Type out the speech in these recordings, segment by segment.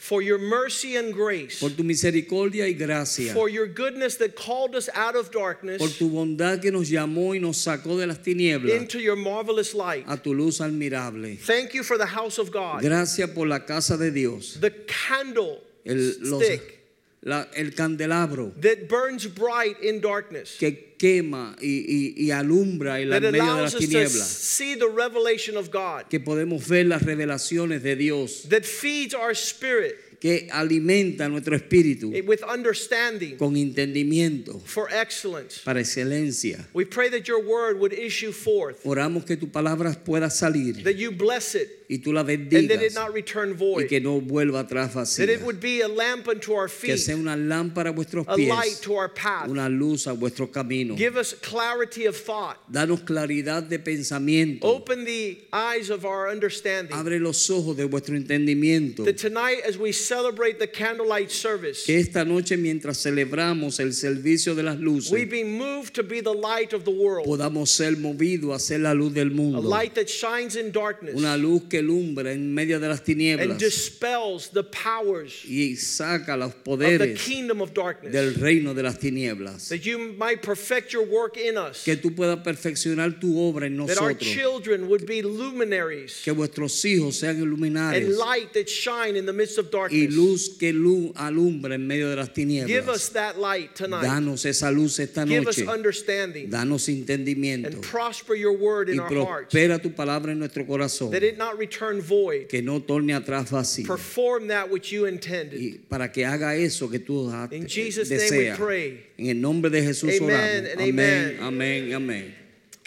for your mercy and grace, por tu misericordia y gracia, for your goodness that called us out of darkness. por tu bondad que nos llamó y nos sacó de las tinieblas into your marvelous light. a tu luz admirable. Thank you for the house of God, Gracias por la casa de Dios, the candle el, los- stick la- el candelabro that burns bright in darkness, que quema y, y- y alumbra en la medio de las us to tinieblas, see the revelation of God, que podemos ver las revelaciones de Dios, that feeds our spirit que alimenta nuestro espíritu with understanding con entendimiento for excellence. para excelencia. We pray that your word would issue forth, Oramos que tu palabra pueda salir that you bless it, y tú la and that it bendigas not return y void. que no vuelva atrás that it vacía. would be a lamp unto our Que feet, sea una lámpara a vuestros a light pies, to our path. una luz a vuestro camino. Give us clarity of thought. Danos claridad de pensamiento. Open the eyes of our understanding. Abre los ojos de vuestro entendimiento. That tonight, as we celebrate the candlelight service, Que esta noche mientras celebramos el servicio de las luces, we be moved to be the light of the world, podamos ser movidos a ser la luz del mundo, a light that shines in darkness. Una luz que lumbra en medio de las tinieblas, and dispels the powers y saca los of the poderes kingdom of del reino de las tinieblas. That you might perfect your work in us. Que tú puedas perfeccionar tu obra en nosotros, That our children would be luminaries. Que vuestros hijos sean iluminares, and light that shine in the midst of y luz que alumbra en medio de las Give us tinieblas. that light tonight. Danos esa luz esta Give us noche. understanding Danos entendimiento and prosper your word in y our hearts. prospera tu palabra en nuestro corazón. That it not return void. Que no torne atrás vacío. Perform that which you intended. Y para que haga eso que tú In Jesus' name we pray. En el nombre de Jesús Amen oramos. and Amén, amen. amén, amén.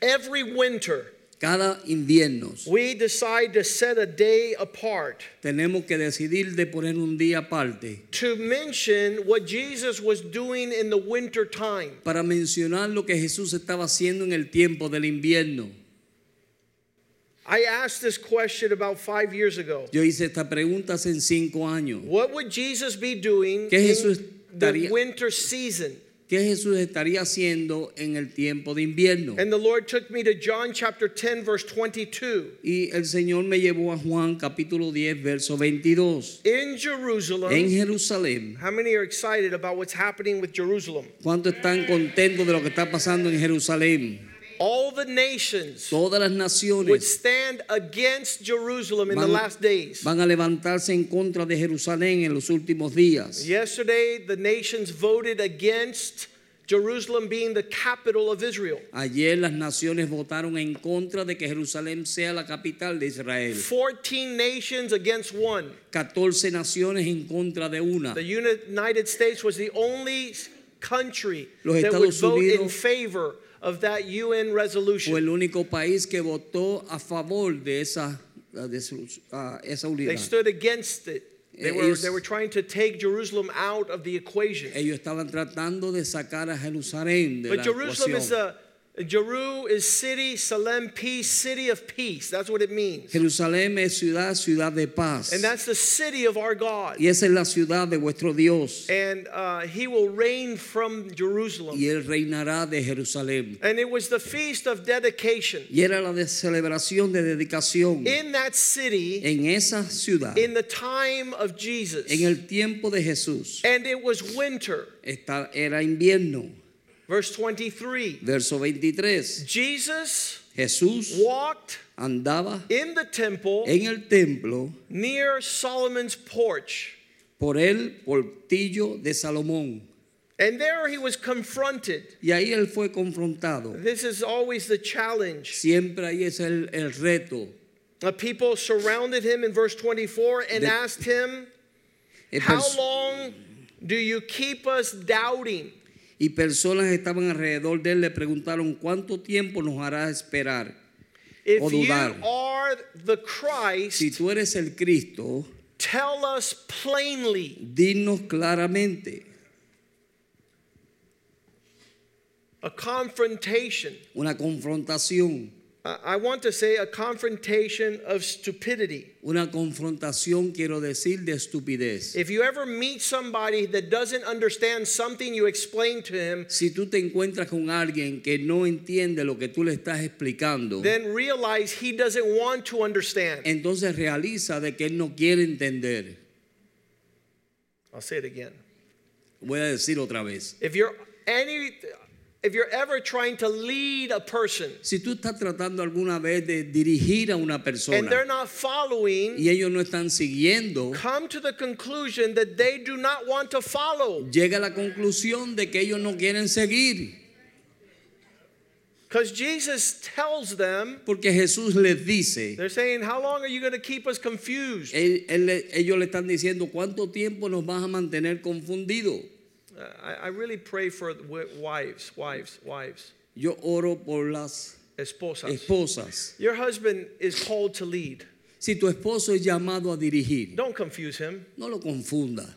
Every winter, Cada invierno we decide to set a day apart tenemos que decidir de poner un día aparte to mention what Jesus was doing in the winter time. para mencionar lo que Jesús estaba haciendo en el tiempo del invierno. I asked this question about five years ago. Yo hice esta pregunta hace cinco años. What would Jesus be doing ¿Qué Jesús in the winter season? ¿Qué Jesús estaría haciendo en el tiempo de invierno? And the Lord took me to John chapter 10, verse 22. Y el Señor me llevó a Juan capítulo 10, verso 22. In Jerusalem, En Jerusalén. how many are excited about what's happening with Jerusalem? ¿Cuántos están contentos de lo que está pasando en Jerusalén? All the nations Todas las would stand against Jerusalem in the last days. van a levantarse en contra de Jerusalén en los últimos días. Yesterday, the nations voted against Jerusalem being the capital of Israel. Ayer las naciones votaron en contra de que Jerusalén sea la capital de Israel. 14 nations against one. 14 naciones en contra de una. The United States was the only country Los that would vote in Unidos favor of that UN resolution. Fue el único país que votó a favor de esa, de su- esa They unidad. stood against it. They were, they were trying to take Jerusalem out of the equation. Ellos estaban tratando de sacar a Jerusalén de But la Jerusalem is a Jeru is city, Salem, peace, city of peace. That's what it means. Jerusalén es ciudad, ciudad de paz. And that's the city of our God. Y esa es la ciudad de vuestro Dios. And uh, he will reign from Jerusalem. Y él reinará de Jerusalén. And it was the feast of dedication. Y era la de celebración de dedicación In that city, en esa ciudad, in the time of Jesus. en el tiempo de Jesús. And it was winter. Esta- era invierno. Verse 23. Verso 23. Jesus Jesús walked andaba in the temple en el templo near Solomon's porch. por el portillo de Salomón. And there he was confronted. Y ahí él fue confrontado. This is always the challenge. Siempre ahí es el, el reto. The people surrounded him in verse 24 and De- asked him, eh, How long do you keep us doubting? Y personas estaban alrededor de él le preguntaron cuánto tiempo nos hará esperar. If O you dudar. are the Christ, Si tú eres el Cristo, Tell us plainly. Dinos claramente. A confrontation. Una confrontación. I want to say a confrontation of stupidity. Una confrontación, quiero decir, de estupidez. If you ever meet somebody that doesn't understand something you explain to him, Si tú te encuentras con alguien que no entiende lo que tú le estás explicando, then realize he doesn't want to understand. entonces realiza de que él no quiere entender. I'll say it again. Voy a decir otra vez. If you're any if you're ever trying to lead a person Si tú estás tratando alguna vez de dirigir a una persona and they're not following, y ellos no están siguiendo, come to the conclusion that they do not want to follow. llega a la conclusión de que ellos no quieren seguir. Because Jesus tells them, Porque Jesús les dice, they're saying, How long are you going to keep us confused? él- él ellos le están diciendo, ¿cuánto tiempo nos vas a mantener confundidos? I, I really pray for wives, wives, wives, Yo oro por las esposas. esposas. Your husband is called to lead. Si tu esposo es llamado a dirigir, Don't confuse him. no lo confunda.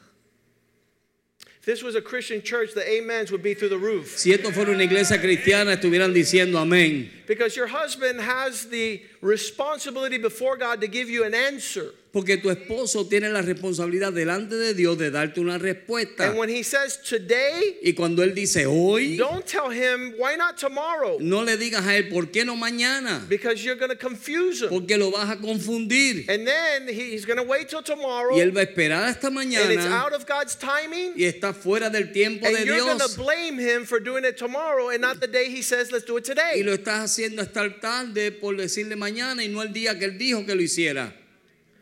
If this was a Christian church, the amens would be through the roof. Si esto fuera una iglesia cristiana, estuvieran diciendo amén. Because your husband has the responsibility before God to give you an answer. Porque tu esposo tiene la responsabilidad delante de Dios de darte una respuesta. And when he says today, Y cuando Él dice hoy, don't tell him, why not tomorrow? no le digas a Él, ¿por qué no mañana? Because you're going to confuse him. Porque lo vas a confundir. And then he's going to wait till tomorrow. Y Él va a esperar hasta mañana. And it's out of God's timing. y está fuera del tiempo de And you're going to blame him for doing it tomorrow and not the day he says, let's do it today. Y lo estás haciendo el tarde por decirle mañana y no el día que Él dijo que lo hiciera.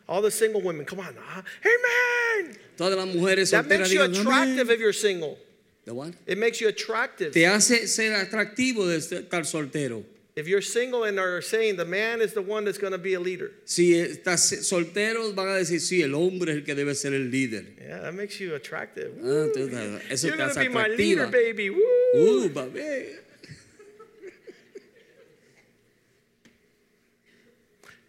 All the single women, come on. ah, Amen. Todas las mujeres That solteras makes you digan attractive if you're single. ¿De what? It makes you attractive. Te hace ser atractivo de estar soltero. If you're single and are saying the man is the one that's going to be a leader, Si estás soltero, van a decir, sí, el hombre es el que debe ser el líder. yeah, that makes you attractive. Ah, tú eso You're going to be my leader, baby. Woo. Uh, babé.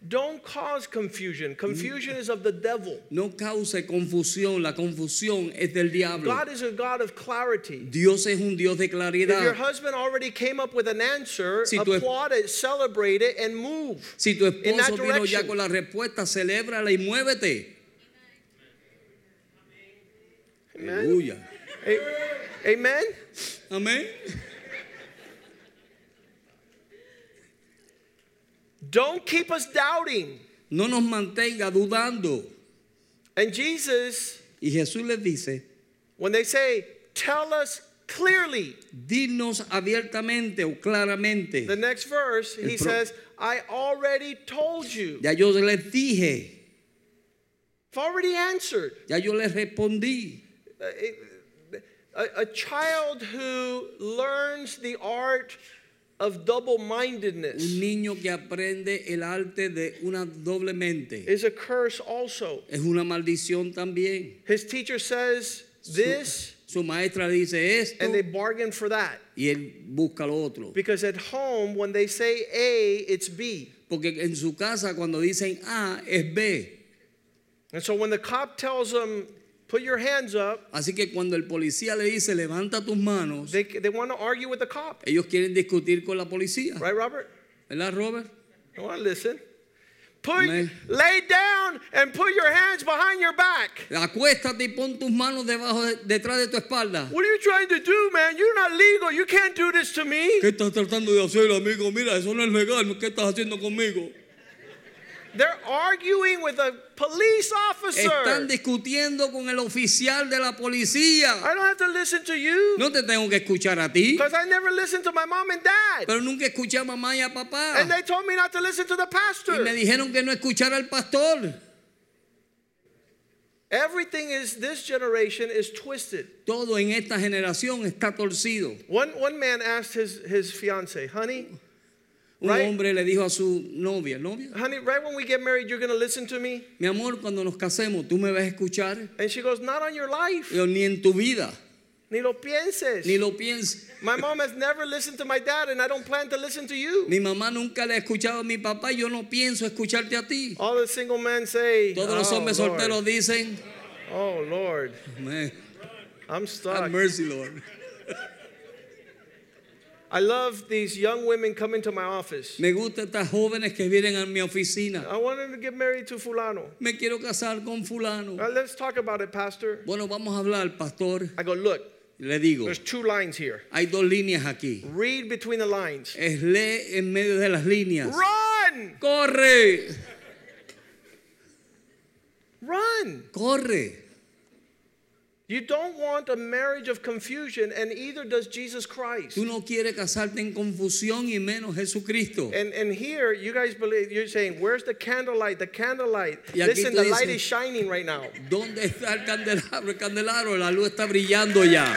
Don't cause confusion. Confusion is of the devil. No cause confusión, la confusión es del diablo. God is a God of clarity. Dios es un Dios de claridad. If your husband already came up with an answer, Si applaud it, celebrate it, and move. Si tu esposo vino ya con la respuesta, celébrala y muévete. Aleluya. A- Amen? Amén. Don't keep us doubting. No nos mantenga dudando. And Jesus, Y Jesús les dice, when they say, tell us clearly, dinos abiertamente o claramente. the next verse, he says, I already told you. Ya yo les dije, I've already answered. ya yo les respondí. A, a child who learns the art of double mindedness Un niño que aprende el arte de una doble mente is a curse also. es una maldición también. His teacher says this, Su maestra dice esto and they bargain for that. y él busca lo otro. Because at home, when they say A, it's B. Porque en su casa cuando dicen A es B. And so when the cop tells them, put your hands up, Así que cuando el policía le dice levanta tus manos, they, they want to argue with the cop. ellos quieren discutir con la policía. Right, Robert? ¿Verdad, Robert? I want to listen. Put, lay down and put your hands behind your back. Acuéstate y pon tus manos debajo de- detrás de tu espalda. What are you trying to do, man? You're not legal. You can't do this to me. ¿Qué estás tratando de hacer, amigo? Mira, eso no es legal. ¿Qué estás haciendo conmigo? They're arguing with a police officer. Están discutiendo con el oficial de la policía. I don't have to listen to you No te tengo que escuchar a ti, because I never listened to my mom and dad. pero nunca escuché a mamá y a papá. And they told me not to listen to the Y pastor. me dijeron que no escuchara al pastor. Everything is, this generation is twisted. Todo en esta generación está torcido. One, one man asked his, his fiance, honey, Un Right. hombre le dijo a su novia, novia, honey, right when we get married, you're going to listen to me? mi amor, cuando nos casemos, ¿tú me vas a escuchar? And she goes, not on your life. Yo, ni en tu vida. Ni lo pienses. Ni lo pienses. My mom has never listened to my dad, and I don't plan to listen to you. Mi mamá nunca le ha escuchado a mi papá y yo no pienso escucharte a ti. All the single men say, Todos los oh, hombres Lord. solteros dicen, Oh, Lord, "Man, I'm have stuck. mercy, Lord. I love these young women coming to my office. Me gustan estas jóvenes que vienen a mi oficina. I want to get married to Fulano. Me quiero casar con fulano. Let's talk about it, Pastor. Bueno, vamos a hablar, pastor. I go, look, Le digo, there's two lines here. hay dos líneas aquí. Read between the lines. Es lee en medio de las líneas. Run! Corre, Run! corre. You don't want a marriage of confusion, and either does Jesus Christ. Tú no quieres casarte en confusión y menos Jesucristo. And, and here, you guys believe, you're saying, where's the candlelight? The candlelight. Listen, the light is shining right now. ¿Dónde está el candelabro? El candelabro, la luz está brillando ya.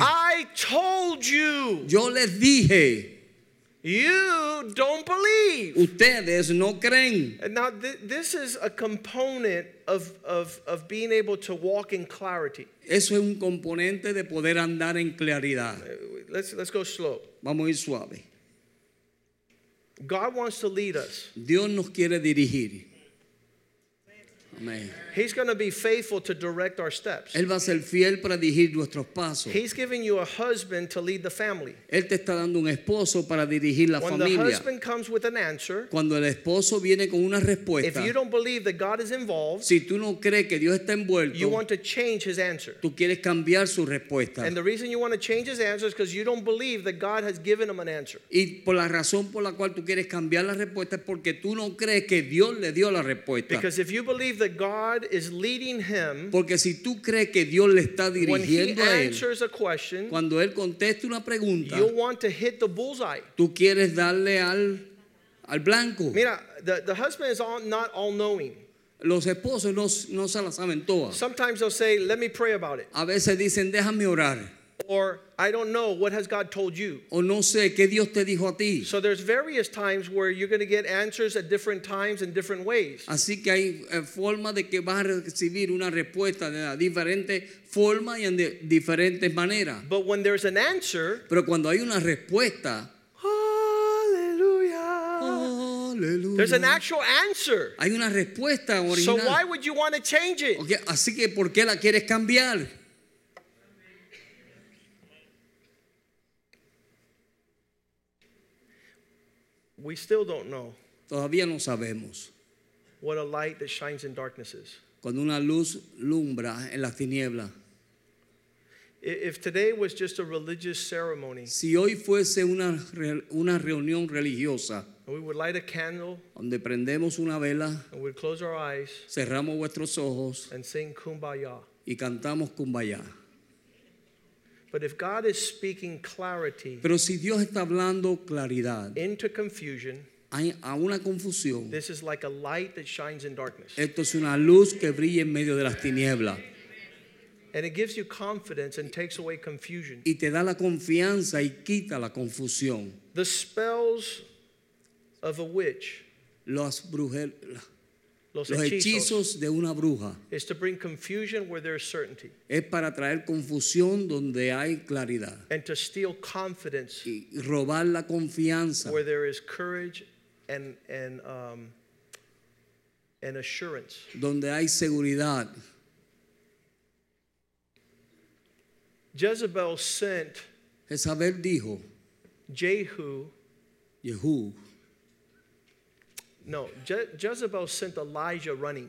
I told you, Yo les dije, you don't believe. ustedes no creen. And now, th- this is a component of, of, of being able to walk in clarity. Eso es un componente de poder andar en claridad. Uh, Let's, let's go slow. Vamos a ir suave. God wants to lead us. Dios nos quiere dirigir. Amén. He's going to be faithful to direct our steps. Él va a ser fiel para dirigir nuestros pasos. He's giving you a husband to lead the family. Él te está dando un esposo para dirigir la When the husband comes with an answer, Cuando el esposo viene con una if you don't believe that God is involved, si tú no crees que Dios está envuelto, you want to change his answer. tú quieres cambiar su respuesta. And the reason you want to change his answer is because you don't believe that God has given him an answer. Y por la razón por la cual tú quieres cambiar la respuesta es porque tú no crees que Dios le dio la respuesta. Because if you believe that God is leading him, Porque si tú crees que Dios le está when he dirigiendo a él, a question, cuando él conteste una pregunta, want to hit the bullseye. tú quieres darle al, al blanco. Mira, the, the husband is all, not all knowing. Los esposos no, no se las saben todas. Sometimes they'll say, Let me pray about it. A veces dicen, déjame orar. Or, I don't know, what has God told you? O no sé qué Dios te dijo a ti. So there's various times where you're going to get answers at different times in different ways. Así que hay eh, forma de que vas a recibir una respuesta de diferentes formas y en de diferentes maneras. But when there's an answer, Pero cuando hay una respuesta, There's an actual answer. hay una respuesta So why would you want to change it? Ok, Así que ¿por qué la quieres cambiar? We still don't know Todavía no sabemos. what a light that shines in darkness is. Cuando una luz lumbra en las tinieblas. I- If today was just a religious ceremony, Si hoy fuese una, re- una reunión religiosa and we would light a candle donde prendemos una vela, and we'd close our eyes cerramos vuestros ojos and sing kumbaya. y cantamos kumbaya. But if God is speaking clarity Pero si Dios está hablando claridad into confusion, hay- a una confusión, this is like a light that shines in darkness. esto es una luz que brilla en medio de las tinieblas And it gives you confidence and takes away confusion. y te da la confianza y quita la confusión. The spells of a witch, Los, bruje- los los hechizos, de una bruja is to bring confusion where there's certainty es para traer confusión donde hay claridad and to steal confidence y robar la confianza where there is courage and, and, um, and assurance. donde hay seguridad. Jezebel sent Jezabel dijo, Jehu, Jehú, no, Je- Jezebel sent Elijah running.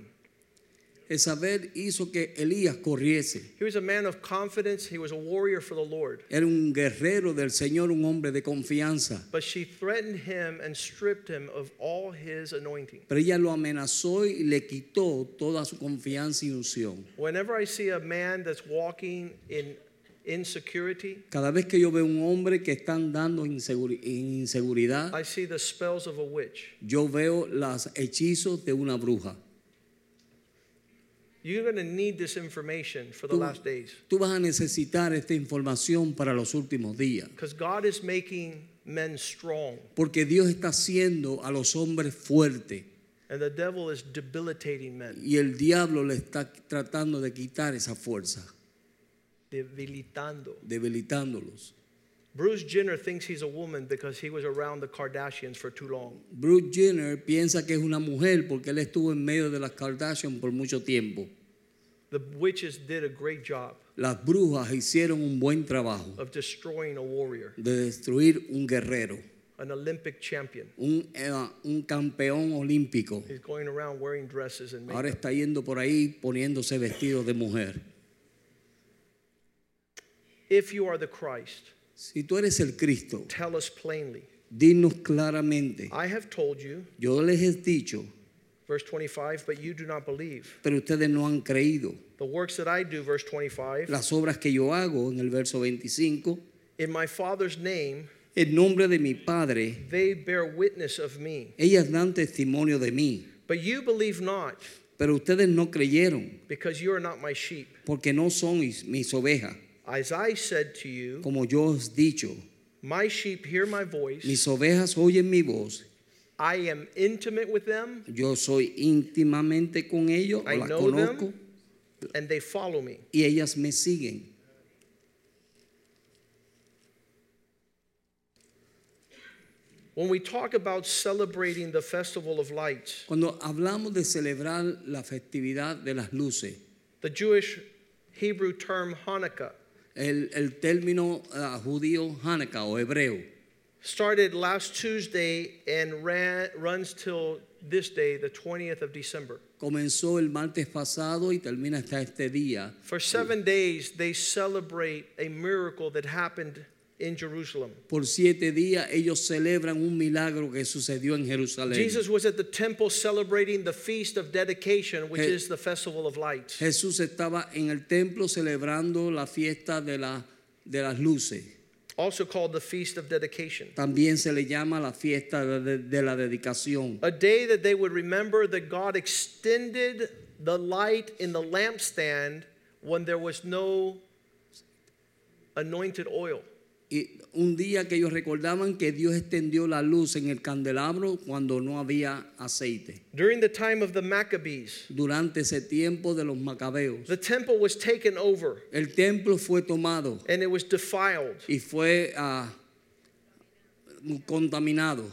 Jezabel hizo que Elías corriese. He was a man of confidence, he was a warrior for the Lord. Era un guerrero del Señor, un hombre de confianza. But she threatened him and stripped him of all his anointing. Pero ella lo amenazó y le quitó toda su confianza y unción. Whenever I see a man that's walking in Cada vez que yo veo un hombre que está andando en inseguri- en inseguridad, I see the spells of a witch. yo veo los hechizos de una bruja. You're going to need this information for the Tú, last days tú vas a necesitar esta información para los últimos días. because God is making men strong. Porque Dios está haciendo a los hombres fuertes. And the devil is debilitating men, Y el diablo le está tratando de quitar esa fuerza, debilitando. debilitándolos. Bruce Jenner thinks he's a woman because he was around the Kardashians for too long. Bruce Jenner piensa que es una mujer porque él estuvo en medio de las Kardashian por mucho tiempo. The witches did a great job Las brujas hicieron un buen trabajo of destroying a warrior, de destruir un guerrero, an Olympic champion. un, eh, un campeón olímpico. He's going around wearing dresses and Ahora está yendo por ahí poniéndose vestidos de mujer. If you are the Christ, Si tú eres el Cristo, tell us plainly. dinos claramente. I have told you, Yo les he dicho, verse 25, but you do not believe. pero ustedes no han creído. The works that I do, verse 25, Las obras que yo hago en el verso 25, in my Father's name, en nombre de mi Padre, they bear witness of me. ellas dan testimonio de mí. But you believe not, Pero ustedes no creyeron because you are not my sheep. porque no son mis, mis ovejas. As I said to you, Como yo os dicho, my sheep hear my voice. mis ovejas oyen mi voz. I am intimate with them, Yo soy íntimamente con ellos, o I las know them. conozco, and they follow me. y ellas me siguen. When we talk about celebrating the Festival of Lights, Cuando hablamos de celebrar la festividad de las luces, the Jewish Hebrew term Hanukkah el, el término ah, judío Hanukkah o hebreo started last Tuesday and ran, runs till this day, the 20th of December. comenzó el martes pasado y termina hasta este día. For seven days, they celebrate a miracle that happened in Jerusalem. Por siete días ellos celebran un milagro que sucedió en Jerusalén. Jesus was at the temple celebrating the feast of dedication, which Je- is the festival of lights. Jesús estaba en el templo celebrando la fiesta de, la, de las luces. Also called the feast of dedication. También se le llama la fiesta de, de- de la dedicación. A day that they would remember that God extended the light in the lampstand when there was no anointed oil. Y un día que ellos recordaban que Dios extendió la luz en el candelabro cuando no había aceite. During the time of the Maccabees, Durante ese tiempo de los macabeos, the temple was taken over el templo fue tomado and it was defiled. y fue ah, contaminado.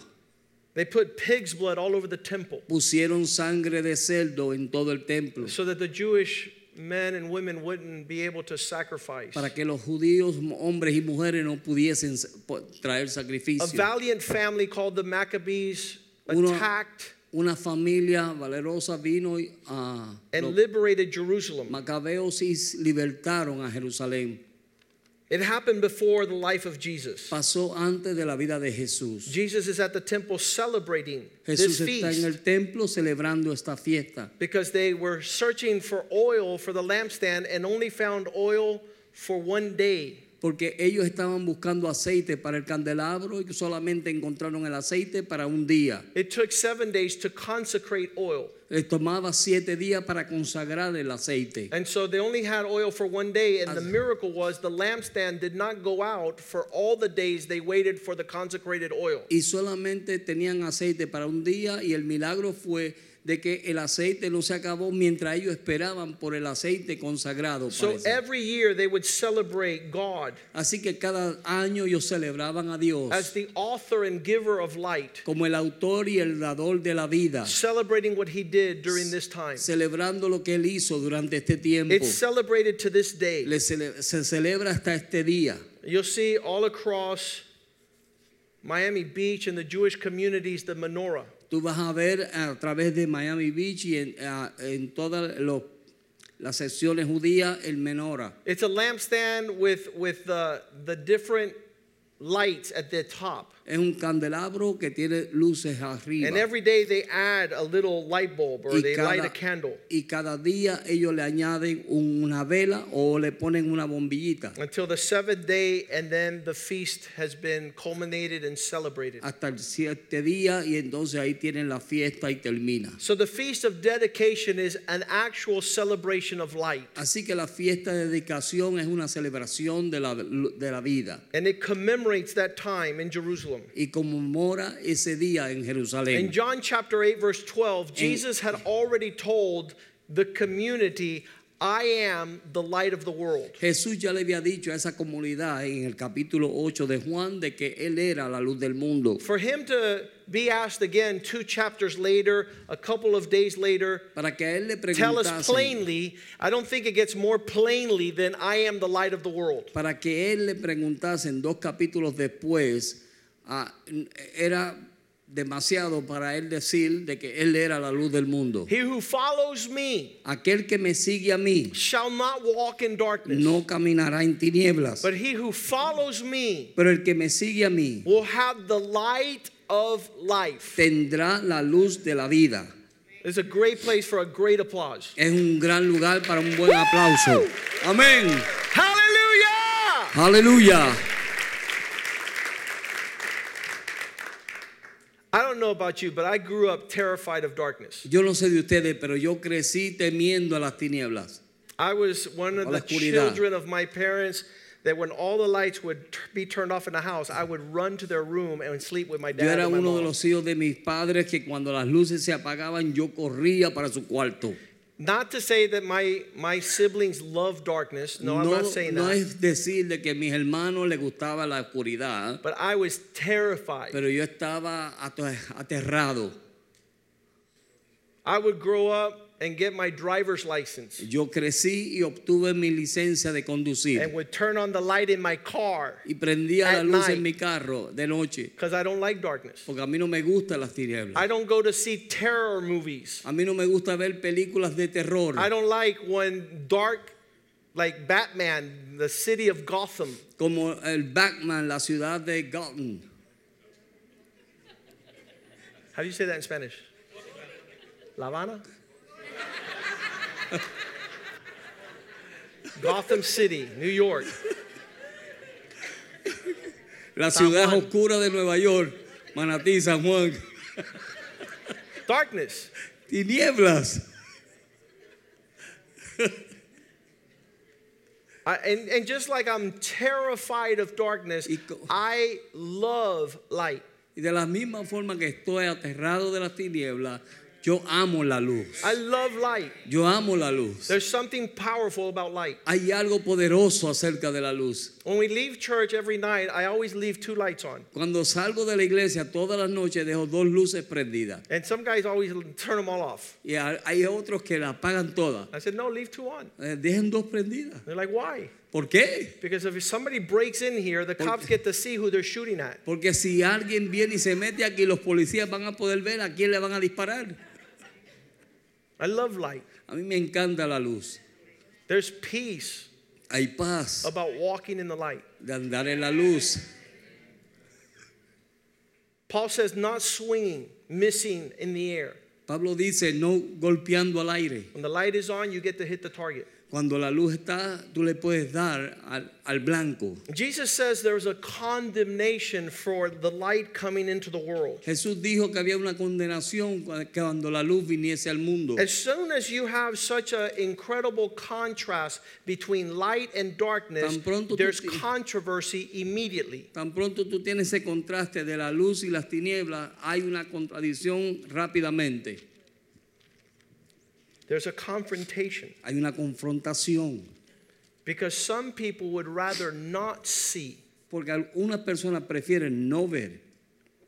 They put pig's blood all over the temple Pusieron sangre de cerdo en todo el templo so that the Jewish men and women wouldn't be able to sacrifice. para que los judíos, hombres y mujeres, no pudiesen traer A valiant family called the Maccabees Uno- attacked Una familia valerosa vino y ah, and liberated Jerusalem. macabeos y libertaron a Jerusalén. It happened before the life of Jesus. Pasó antes de la vida de Jesús. Jesus is at the temple celebrating this Jesús está en feast el templo celebrando esta fiesta because they were searching for oil for the lampstand and only found oil for one day. Porque ellos estaban buscando aceite para el candelabro y solamente encontraron el aceite para un día. It took seven days to consecrate oil. Les tomaba siete días para consagrar el aceite. And so they only had oil for one day. And the miracle was the lampstand did not go out for all the days they waited for the consecrated oil. Y solamente tenían aceite para un día y el milagro fue de que el aceite no se acabó mientras ellos esperaban por el aceite consagrado. So parece. every year they would celebrate God Así que cada año ellos celebraban a Dios as the author and giver of light, como el autor y el dador de la vida, celebrating what he did during this time. celebrando lo que él hizo durante este tiempo. It's celebrated to this day. Le cele- se celebra hasta este día. You'll see all across Miami Beach and the Jewish communities the menorah. Tú vas a ver a través de Miami Beach y en, a- en todas los- las secciones judías el menorah. It's a lampstand with, with the, the different lights at the top. Es un candelabro que tiene luces arriba. And every day they add a little light bulb or y, they light a cada, candle y cada día ellos le añaden un- una vela o le ponen una bombillita until the seventh day, and then the feast has been culminated and celebrated. hasta el siete día y entonces ahí tienen la fiesta y termina. So the feast of dedication is an actual celebration of light. Así que la fiesta de dedicación es una celebración de la, de la vida And it commemorates that time in Jerusalem. Y conmemora ese día en In John chapter 8, verse 12, Jesus had already told the community, I am the light of the world. Jesús ya le había dicho a esa comunidad en el capítulo 8 de Juan de que Él era la luz del mundo. For him to be asked again two chapters later, a couple of days later, Para que Él le tell us plainly, I don't think it gets more plainly than I am the light of the world. para que Él le preguntase en dos capítulos después, ah, era demasiado para Él decir de que Él era la luz del mundo. He who follows me Aquel que me sigue a mí shall not walk in darkness, no caminará en tinieblas, but he who follows me pero el que me sigue a mí will have the light of life. tendrá la luz de la vida. It's a great place for a great applause. Es un gran lugar para un buen aplauso. Amén. Hallelujah! Aleluya. Know about you, but I grew up terrified of darkness. Yo no sé de ustedes, pero yo crecí temiendo a las tinieblas. I was one of the children of my parents that when all the lights would be turned off in the house, I would run to their room and sleep with my Yo dad era and my uno de mom. los hijos de mis padres que cuando las luces se apagaban yo corría para su cuarto. Not to say that my, my siblings love darkness. No, I'm No, not saying no that. es decir de que mis hermanos les gustaba la oscuridad, But I was terrified. pero yo estaba ater- aterrado. I would grow up and get my driver's license Yo crecí y obtuve mi licencia de conducir and would turn on the light in my car y prendía la luz night. en mi carro de noche because I don't like darkness. porque a mí no me gustan las tinieblas. I don't go to see terror movies. A mí no me gusta ver películas de terror I don't like when dark, like Batman, the city of Gotham. como el Batman, la ciudad de Gotham. How do you say that in Spanish? La Habana? Gotham City, New York. La ciudad oscura de Nueva York, Manatí, San Juan. Darkness. Tinieblas. I, and, and just like I'm terrified of darkness, I love light. Y de la misma forma que estoy aterrado de las tinieblas, yo amo la luz. I love light. Yo amo la luz. There's something powerful about light. Hay algo poderoso acerca de la luz. When we leave church every night, I always leave two lights on. Cuando salgo de la iglesia todas las noches dejo dos luces prendidas. And some guys always turn them all off. Y ha- hay otros que las apagan todas. I said, no, leave two on. Eh, Dejen dos prendidas. They're like, why? ¿Por qué? Because if somebody breaks in here, the cops get to see who they're shooting at. Porque si alguien viene y se mete aquí, los policías van a poder ver a quién le van a disparar. I love light. A mí me encanta la luz. There's peace Hay paz about walking in the light. de andar en la luz. Paul says, not swinging, missing in the air. Pablo dice, no golpeando al aire. When the light is on, you get to hit the target. Cuando la luz está, tú le puedes dar al, al blanco. Jesus says there's a condemnation for the light coming into the world. Jesús dijo que había una condenación cu- cuando la luz viniese al mundo. As soon as you have such an incredible contrast between light and darkness, there's controversy immediately. Tan pronto tú tienes ese contraste de la luz y las tinieblas, hay una contradicción rápidamente. There's a confrontation Hay una confrontación. because some people would rather not see. Porque algunas personas prefieren no ver.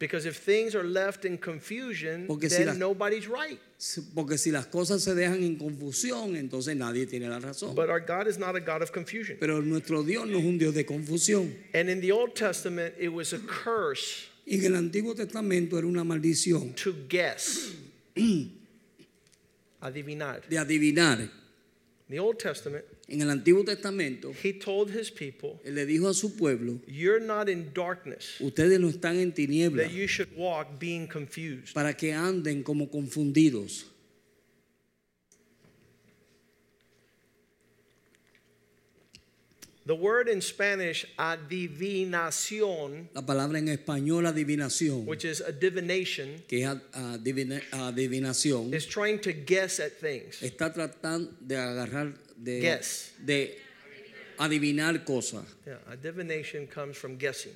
Because if things are left in confusion, Porque si then las- nobody's right. Porque si las cosas se dejan en confusión, entonces nadie tiene la razón. But our God is not a God of confusion. Pero nuestro Dios no es un Dios de confusión. And in the Old Testament, it was a curse Y en el Antiguo Testamento era una maldición to guess, adivinar. de adivinar. In the Old Testament, En el Antiguo Testamento, he told his people, Él le dijo a su pueblo, You're not in darkness, ustedes no están en tinieblas that you should walk being confused. para que anden como confundidos. The word in Spanish, adivinación, La palabra en español adivinación, which is a divination, que es adivina- adivinación, is trying to guess at things. está tratando de agarrar, de, Guess. de adivinar cosas. Yeah, a divination comes from guessing.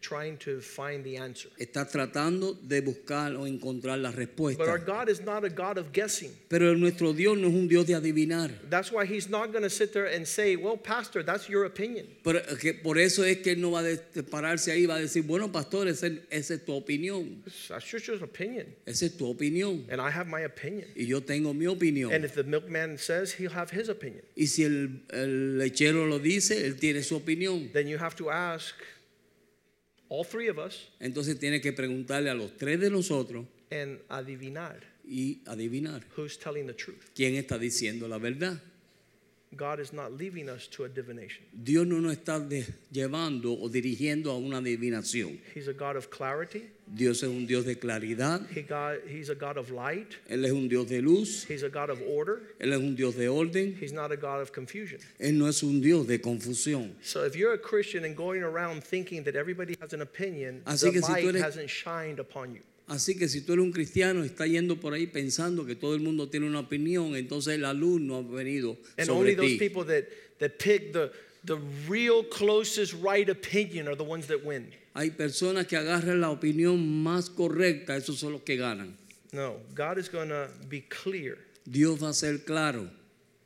Trying to find the answer. Estás tratando de buscar o encontrar la But our. God is not a God of guessing. Pero nuestro Dios no es un Dios de adivinar. That's why He's not going to sit there and say, Well, Pastor, that's your opinion. Pero que por eso es que Él no va a pararse ahí va a decir, bueno, pastor, esa es- esa es tu opinión. That's just your opinion. Esa es tu opinión. And I have my opinion. Y yo tengo mi opinión. And if the milkman says, he'll have his opinion. Y si el, el lechero lo dice, él tiene su opinión. Then you have to ask all three of us Entonces tiene que preguntarle a los tres de nosotros and adivinar y adivinar who's telling the truth. quién está diciendo la verdad. God is not leaving us to a divination. Dios no nos está llevando o dirigiendo a una adivinación. He's a God of clarity. Dios es un Dios de claridad, He God, he's a God of light. Él es un Dios de luz, He's a God of order. Él es un Dios de orden, He's not a God of confusion. Él no es un Dios de confusión. So if you're a Christian and going around thinking that everybody has an opinion, Así the que si light eres- hasn't shined upon you. Así que si tú eres un cristiano y estás yendo por ahí pensando que todo el mundo tiene una opinión, entonces la luz no ha venido And sobre only those ti. people that, that pick the, the real closest right opinion are the ones that win. Hay personas que agarran la opinión más correcta, esos son los que ganan. No, God is going to be clear. Dios va a ser claro.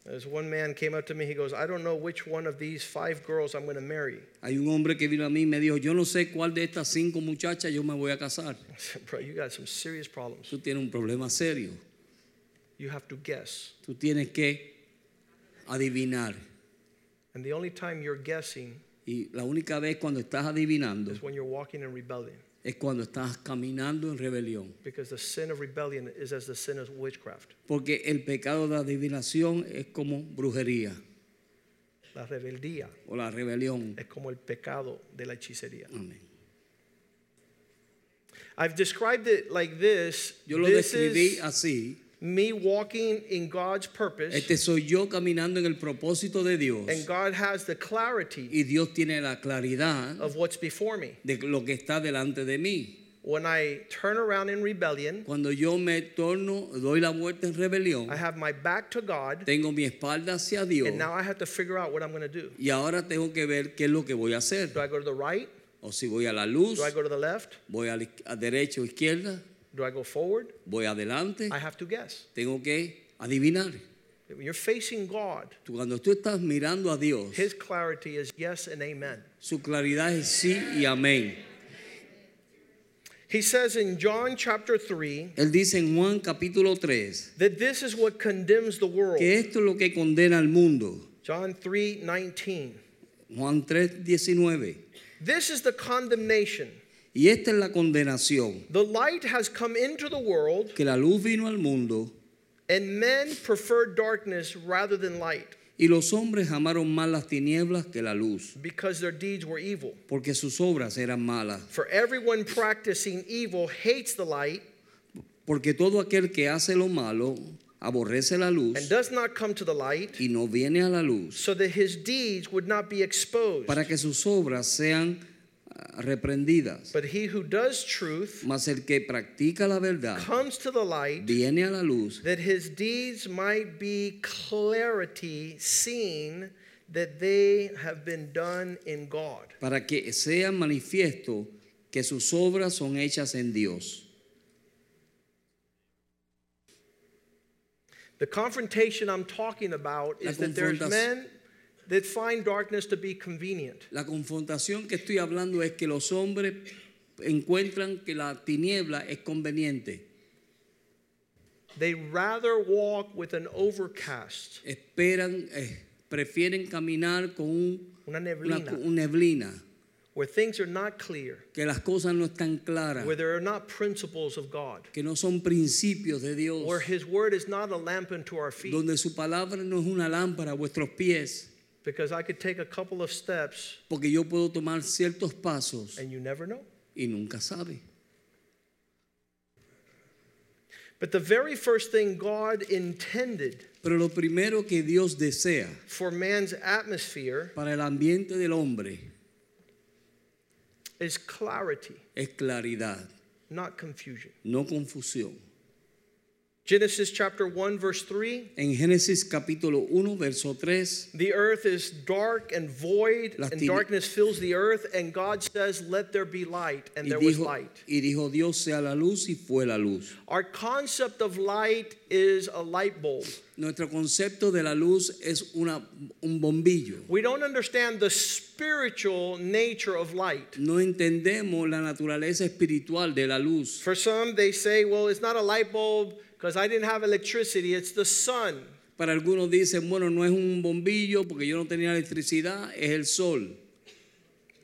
As one man came up to me, he goes, I don't know which one of these five girls I'm going to marry. Hay un hombre que vino a mí y me dijo, yo no sé cuál de estas cinco muchachas yo me voy a casar. I said, Bro, you got some serious problems. Tú tienes un problema serio. You have to guess. Tú tienes que adivinar. And the only time you're guessing Y la única vez cuando estás adivinando is when you're walking in rebellion. Es cuando estás caminando en rebelión. Because the sin of rebellion is as the sin of witchcraft. Porque el pecado de adivinación es como brujería La rebeldía o la rebelión. es como el pecado de la hechicería. Amén. I've described it like this. Yo lo this describí is así. Me walking in God's purpose, Este soy yo caminando en el propósito de Dios. and God has the clarity Y Dios tiene la claridad of what's before me. de lo que está delante de mí. When I turn around in rebellion, Cuando yo me torno, doy la vuelta en rebelión, I have my back to God, tengo mi espalda hacia Dios. and now I have to figure out what I'm going to do. Y ahora tengo que ver qué es lo que voy a hacer. Do I go to the right? O si voy a la luz, Do I go to the left? voy a, la a derecha o izquierda, Do I go forward? voy adelante. I have to guess. Tengo que adivinar. When you're facing God, Tú- Cuando tú estás mirando a Dios, His clarity is yes and amen. su claridad es sí y amén. He says in John chapter 3 Él dice en Juan capítulo 3 that this is what condemns the world. que esto es lo que condena al mundo. John 3 19. Juan 3, 19. This is the condemnation. Y esta es la condenación, The light has come into the world, que la luz vino al mundo and men prefer darkness rather than light y los hombres amaron más las tinieblas que la luz, because their deeds were evil. porque sus obras eran malas. For everyone practicing evil hates the light Porque todo aquel que hace lo malo aborrece la luz and does not come to the light y no viene a la luz, so that his deeds would not be exposed. para que sus obras sean ah, reprendidas. But he who does truth Mas el que practica la verdad comes to the light viene a la luz that his deeds might be clarity seen that they have been done in God. para que sea manifiesto que sus obras son hechas en Dios. The confrontation I'm talking about is that there's men that find darkness to be convenient. La confrontación que estoy hablando es que los hombres encuentran que la tiniebla es conveniente. They rather walk with an overcast, Esperan, eh, prefieren caminar con un- una una, neblina, neblina, where things are not clear, que las cosas no están claras, where there are not principles of God, que no son principios de Dios, where His word is not a lamp unto our feet. donde su palabra no es una lámpara a vuestros pies, Because I could take a couple of steps porque yo puedo tomar ciertos pasos and you never know. y nunca sabe. But the very first thing God intended Pero lo primero que Dios desea for man's atmosphere para el ambiente del hombre is clarity, es claridad, not confusion. no confusión. Genesis chapter 1, verse 3. En Génesis capítulo 1, verso 3, The earth is dark and void, and darkness fills the earth, and God says, Let there be light, and there was light. y dijo Dios sea la luz y fue la luz. Our concept of light is a light bulb. Nuestro concepto de la luz es una, un bombillo. We don't understand the spiritual nature of light. No entendemos la naturaleza espiritual de la luz. For some, they say, well, it's not a light bulb because I didn't have electricity, it's the sun. Para algunos dicen, bueno, no es un bombillo porque yo no tenía electricidad, es el sol.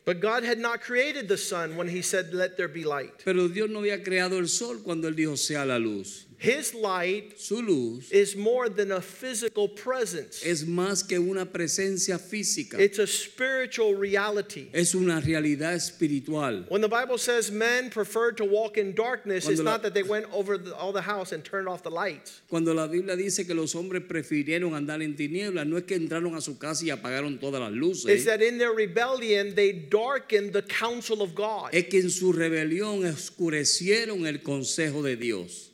But God had not created the sun when He said, Let there be light. Pero Dios no había creado el sol cuando Él dijo sea la luz. His light Su luz is more than a physical presence, es más que una presencia física, it's a spiritual reality. es una realidad espiritual. When the Bible says men preferred to walk in darkness, it's la- not that they went over the, all the house and turned off the lights. Cuando la Biblia dice que los hombres prefirieron andar en tinieblas, no es que entraron a su casa y apagaron todas las It's luces, that in their rebellion, they darkened the counsel of God. es que en su rebelión oscurecieron el consejo de Dios.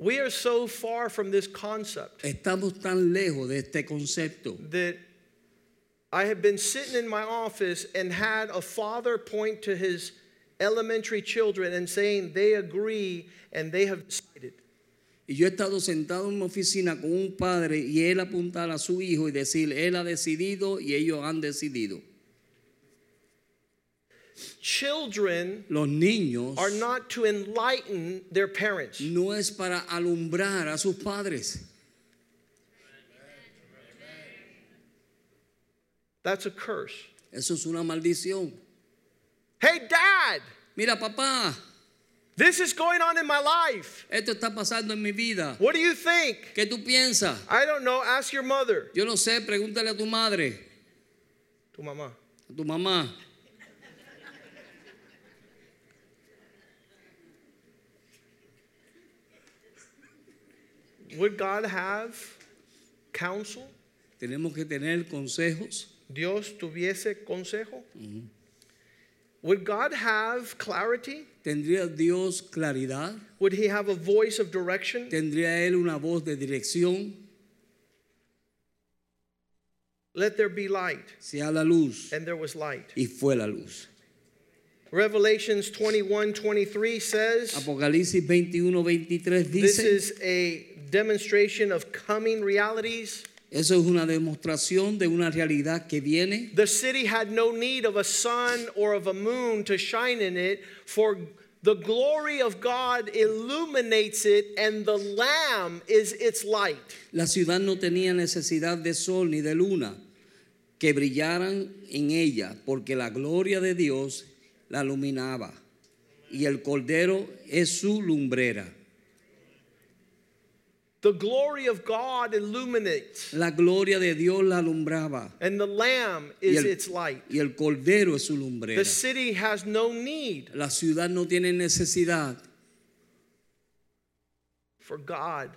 We are so far from this concept Estamos tan lejos de este concepto that I have been sitting in my office and had a father point to his elementary children and saying they agree and they have decided. Y yo he estado sentado en mi oficina con un padre y él apuntar a su hijo y decir, él ha decidido y ellos han decidido. Children Los niños are not to enlighten their parents. no es para alumbrar a sus padres. That's a curse. Eso es una maldición. Hey, dad, Mira, papá, this is going on in my life. esto está pasando en mi vida. What do you think? ¿Qué tú piensas? I don't know. Ask your mother. Yo no sé, pregúntale a tu madre, Tu mamá. a tu mamá. Would God have counsel? Tenemos que tener consejos. Dios tuviese consejo? Would God have clarity? ¿Tendría Dios claridad? Would he have a voice of direction? ¿Tendría Él una voz de dirección? Let there be light. Sea la luz. And there was light. Y fue la luz. Revelations 21 23 says Apocalipsis 21, 23 this is a demonstration of coming realities. eso es una demostración de una realidad que viene. The city had no need of a sun or of a moon to shine in it, for the glory of God illuminates it, and the Lamb is its light. La ciudad no tenía necesidad de sol ni de luna que brillaran en ella, porque la gloria de Dios la iluminaba. Y el cordero es su lumbrera. The glory of God illuminates, La gloria de Dios la alumbraba. and the Lamb is el, its light. y el cordero es su lumbrera. The city has no need La ciudad no tiene necesidad for God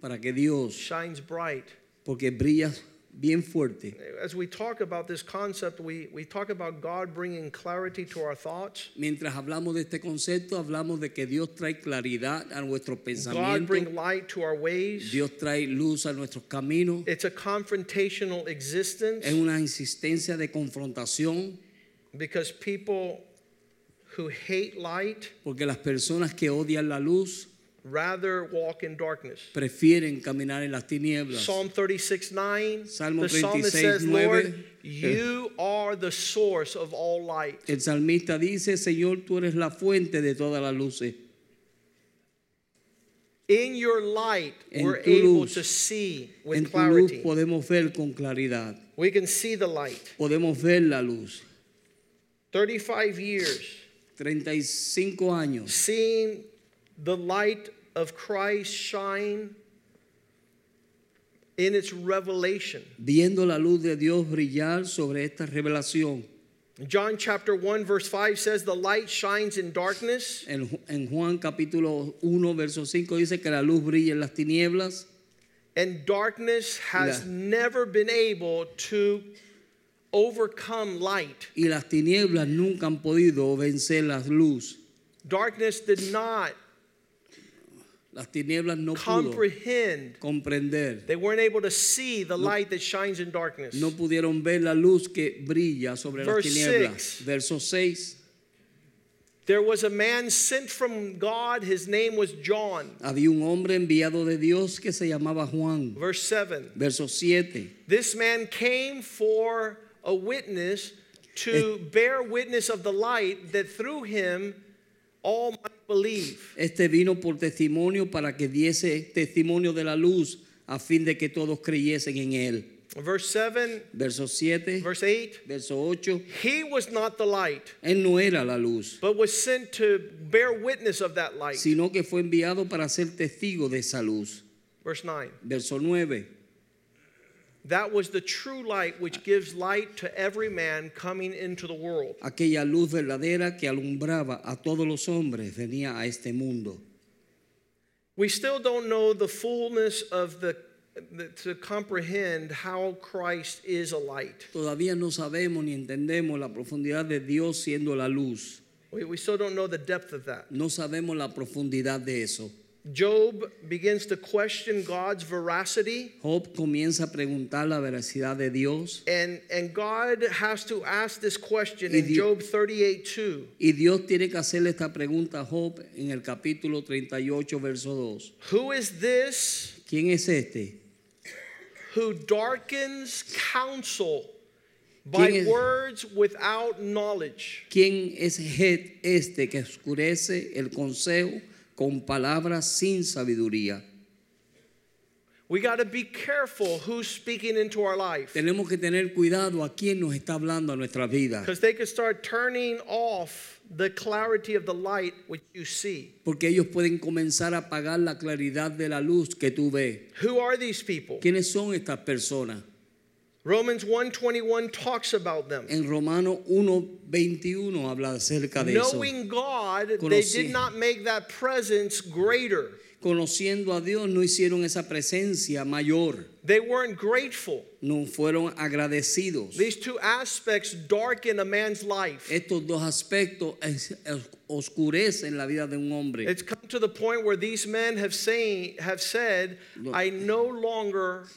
para que Dios, shines bright. porque brilla bien fuerte. As we talk about this concept, we, we talk about God bringing clarity to our thoughts. Mientras hablamos de este concepto, hablamos de que Dios trae claridad a nuestros pensamientos. God bring light to our ways. Dios trae luz a nuestros caminos. It's a confrontational existence Es una insistencia de confrontación because people who hate light porque las personas que odian la luz rather walk in darkness. prefieren caminar en las tinieblas. Psalm 36 9. Salmo the psalmist 36, says, Lord, eh. you are the source of all light. El salmista dice, Señor, tú eres la fuente de todas las luces. In your light, En we're able luz. to see with En tu luz podemos ver con claridad. We can see the light. Podemos ver la luz. 35 years 35 años seeing the light of Christ shine in its revelation. viendo la luz de Dios brillar sobre esta revelación. John chapter 1 verse 5 says the light shines in darkness En, en Juan capítulo 1, verso 5 dice que la luz brilla en las tinieblas and darkness has La- never been able to overcome light. y las tinieblas nunca han podido vencer la luz. Darkness did not Las tinieblas no pudo comprehend. comprender. They weren't able to see the light that shines in darkness. No pudieron ver la luz que brilla sobre las tinieblas. six. Verso 6. There was a man sent from God, his name was John. Había un hombre enviado de Dios que se llamaba Juan. Verse 7. Verso 7. This man came for a witness to bear witness of the light that through him all might believe. Este vino por testimonio para que diese testimonio de la luz a fin de que todos creyesen en él. Verse 7, Verso 7. verse 8. Verso 8. He was not the light, Él no era la luz, but was sent to bear witness of that light. sino que fue enviado para ser testigo de esa luz. Verse 9. Verso 9. That was the true light which gives light to every man coming into the world. Aquella luz verdadera que alumbraba a todos los hombres venía a este mundo. We still don't know the fullness of the, to comprehend how Christ is a light. Todavía no sabemos ni entendemos la profundidad de Dios siendo la luz. We, we still don't know the depth of that. No sabemos la profundidad de eso. Job begins to question God's veracity, Job comienza a preguntar la veracidad de Dios and, and God has to ask this question Y in Job 38 2. y Dios tiene que hacerle esta pregunta a Job en el capítulo 38, verso 2. Who is this ¿Quién es este? who darkens counsel by es? words without knowledge? ¿Quién es este que oscurece el consejo con palabras sin sabiduría? We got to be careful who's speaking into our life Tenemos que tener cuidado a quién nos está hablando a nuestra vida, because they could start turning off the clarity of the light which you see. porque ellos pueden comenzar a apagar la claridad de la luz que tú ves. Who are these people? ¿Quiénes son estas personas? Romans 1:21 talks about them. En Romano 1:21 habla acerca de eso. Knowing God, they did not make that presence greater. Conociendo a Dios no hicieron esa presencia mayor, They weren't grateful. no fueron agradecidos. These two aspects darken a man's life. Estos dos aspectos oscurecen la vida de un hombre. It's come to the point where these men have saying have said. I no longer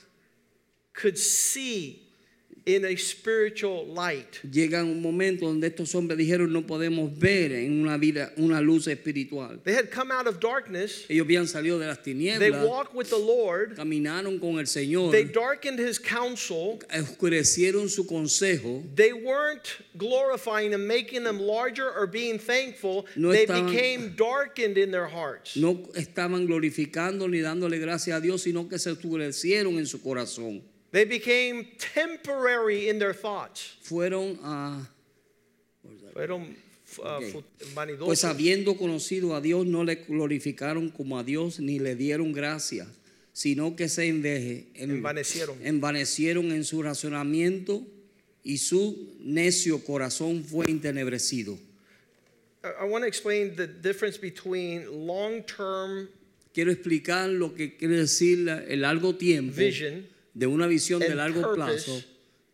could see in a spiritual light. Llega un momento donde estos hombres dijeron no podemos ver en una vida una luz espiritual. They had come out of darkness. Ellos habían salido de las They walked with the Lord. caminaron con el Señor, They darkened his counsel. oscurecieron su consejo, They weren't glorifying and making them larger or being thankful. No they estaban- became darkened in their hearts. no estaban glorificando ni dándole gracias a Dios, sino que se oscurecieron en su corazón. They became temporary in their thoughts. Fueron a Fueron uh, Ok. fu- vanidosos. Pues habiendo conocido a Dios, no le glorificaron como a Dios ni le dieron gracia, sino que se enveje- en- Envanecieron. envanecieron en su razonamiento y su necio corazón fue entenebrecido. I, want to explain the difference between long term Quiero explicar lo que quiere decir la- el largo tiempo vision de una visión de largo plazo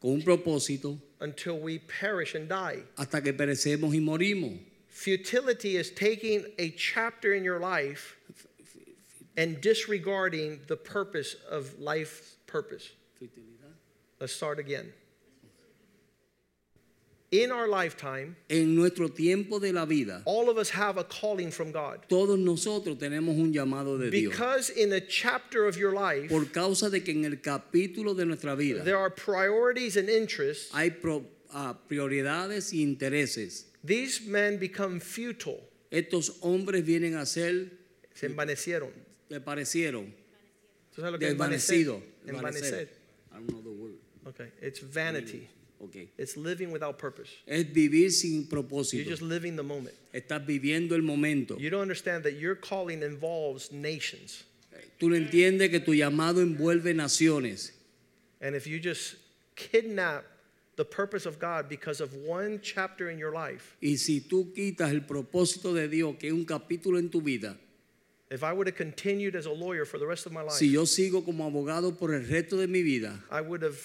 con un propósito until we perish and die. hasta que perecemos y morimos. Futility is taking a chapter in your life and disregarding the purpose of life purpose. Let's start again. In our lifetime, En nuestro tiempo de la vida, all of us have a calling from God. todos nosotros tenemos un llamado de Dios. Because in a chapter of your life, Por causa de que en el capítulo de nuestra vida there are priorities and interests, hay pro- ah, prioridades y intereses. these men become futile. Estos hombres vienen a ser, Se envanecieron. te parecieron, ¿Tú sabes lo que es envanecer? Envanecer. I don't know the word. Okay, it's vanity. Okay. It's living without purpose. Es vivir sin propósito. You're just living the moment. Estás viviendo el momento. You don't understand that your calling involves nations. Tú no entiendes que tu llamado envuelve naciones. And if you just kidnap the purpose of God because of one chapter in your life, Y si tú quitas el propósito de Dios, que es un capítulo en tu vida, if I would have continued as a lawyer for the rest of my life, si yo sigo como abogado por el resto de mi vida, I would have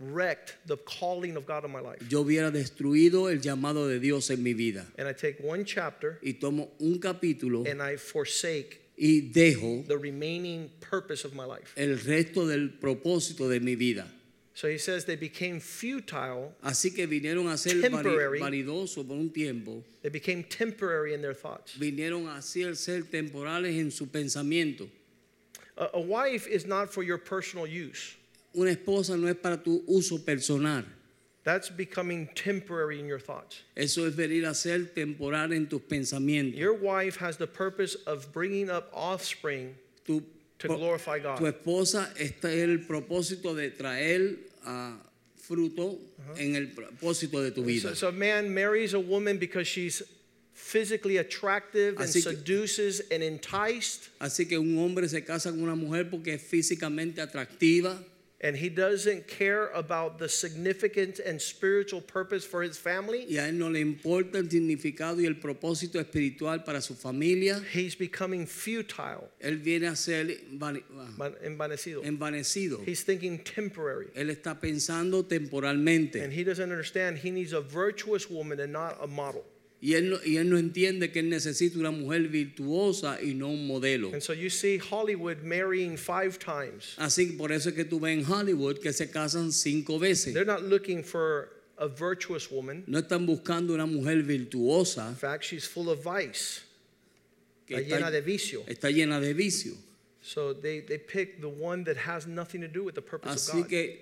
wrecked the calling of God in my life. yo hubiera destruido el llamado de Dios en mi vida. And I take one chapter Y tomo un capítulo and I forsake y dejo the remaining purpose of my life. el resto del propósito de mi vida. So he says they became futile, Así que vinieron a ser vanidosos por un tiempo, they became temporary in their thoughts. vinieron a ser, ser temporales en su pensamiento. A, a wife is not for your personal use. Una esposa no es para tu uso personal. That's becoming temporary in your thoughts. Eso es venir a ser temporal en tus pensamientos. Your wife has the purpose of bringing up offspring Tu, to glorify God. tu esposa está en el propósito de traer ah, fruto en el propósito de tu vida. So, so a man marries a woman because she's physically attractive and Así que- seduces and enticed, Así que un hombre se casa con una mujer porque es físicamente atractiva and he doesn't care about the significant and spiritual purpose for his family. y a él no le importa el significado y el propósito espiritual para su familia. He's becoming futile, Él viene a ser man- ah, envanecido. envanecido. He's thinking temporary. Él está pensando temporalmente And he doesn't understand he needs a virtuous woman and not a model. Y él, no, y él no entiende que él necesita una mujer virtuosa y no un modelo. And so you see Hollywood marrying five times. Así que por eso es que tú ves en Hollywood que se casan cinco veces. They're not looking for a virtuous woman. No están buscando una mujer virtuosa In fact, she's full of vice, que está llena está, de vicio. está llena de vicio. So they, they pick the one that has nothing to do with the purpose of Así God. que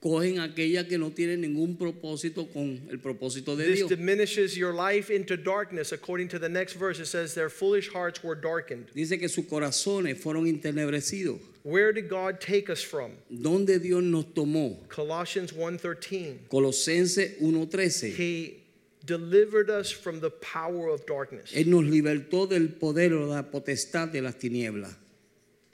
cogen aquella que no tiene ningún propósito con el propósito de This Dios. diminishes your life into darkness. According to the next verse, it says, Their foolish hearts were darkened. Dice que sus corazones fueron entenebrecidos. Where did God take us from? ¿Dónde Dios nos tomó? Colossians 1.13. Colosenses 1:13. He delivered us from the power of darkness Él nos libertó del poder o la potestad de las tinieblas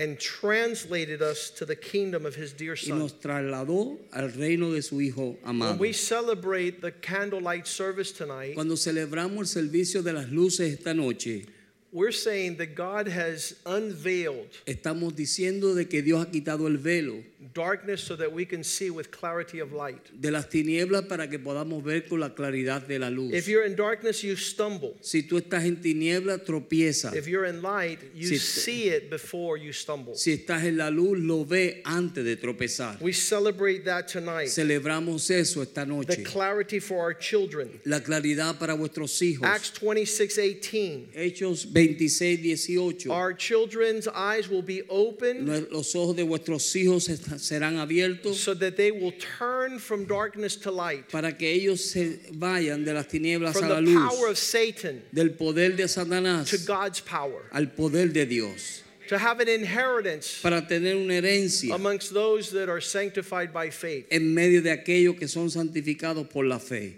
and translated us to the kingdom of his dear y son. nos trasladó al reino de su Hijo When we celebrate the candlelight service tonight, Cuando celebramos el servicio de las luces esta noche, we're saying that God has unveiled estamos diciendo de que Dios ha quitado el velo darkness so that we can see with clarity of light. de las tinieblas para que podamos ver con la claridad de la luz. If you're in darkness, you stumble. Si tú estás en tinieblas, tropieza. If you're in light, you Si- see it before you stumble. Si estás en la luz, lo ve antes de tropezar. We celebrate that tonight. Celebramos eso esta The noche. clarity for our children. La claridad para vuestros hijos. Acts 26 18. Hechos 26, 18. Our children's eyes will be open Los ojos de vuestros hijos serán abiertos so that they will turn from darkness to light, para que ellos se vayan de las tinieblas from a la luz. From the power of Satan del poder de Satanás to God's power, al poder de Dios, to have an inheritance para tener una herencia amongst those that are sanctified by faith. en medio de aquellos que son santificados por la fe.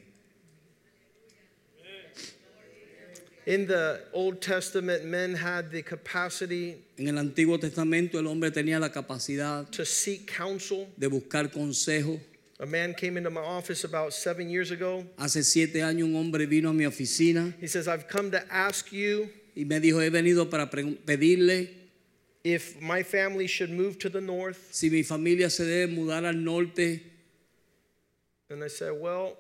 In the Old Testament, men had the capacity En el Antiguo Testamento el hombre tenía la capacidad to seek counsel. de buscar consejo. A man came into my office about seven years ago. Hace siete años un hombre vino a mi oficina He says, I've come to ask you y me dijo, he venido para pre- pedirle if my family should move to the north. si mi familia se debe mudar al norte. And I said, Well,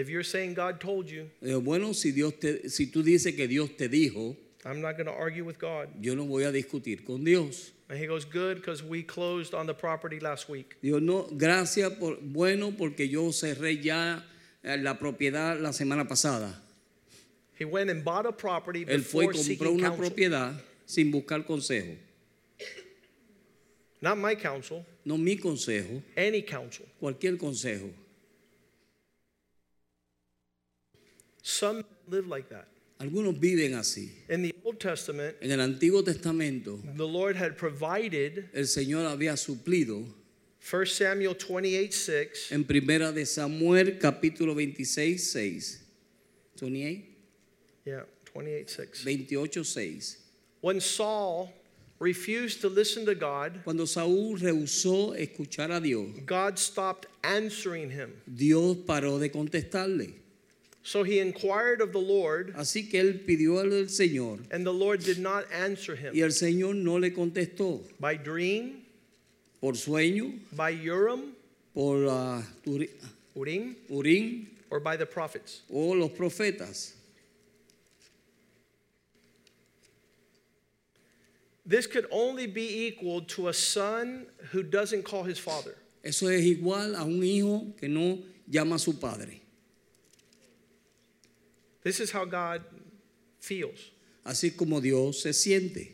if you're saying God told you, Digo, bueno, si, Dios te, si tú dices que Dios te dijo, I'm not going to argue with God. yo no voy a discutir con Dios. And he goes, Good, because we closed on the property last week. Digo, no, gracias por, bueno, porque yo cerré ya eh, la propiedad la semana pasada. He went and bought a property Él fue y before compró seeking una counsel. propiedad sin buscar consejo. Not my counsel, No mi consejo, any counsel. cualquier consejo. Some live like that. Algunos viven así. In the Old Testament, En el Antiguo Testamento, the Lord had provided el Señor había suplido 1 Samuel 28 6. en Primera de Samuel capítulo 26, 6. 28, Yeah, 28 6. 28, 6. When Saul refused to listen to God, Cuando Saúl rehusó escuchar a Dios, God stopped answering him. Dios paró de contestarle. So he inquired of the Lord, Así que él pidió al Señor and the Lord did not answer him. y el Señor no le contestó By dream, por sueño, by Urim, por ah, Turi- Urim, Urim or by the prophets. o los profetas. This could only be equal to a son who doesn't call his father. Eso es igual a un hijo que no llama a su padre. This is how God feels. Así como Dios se siente.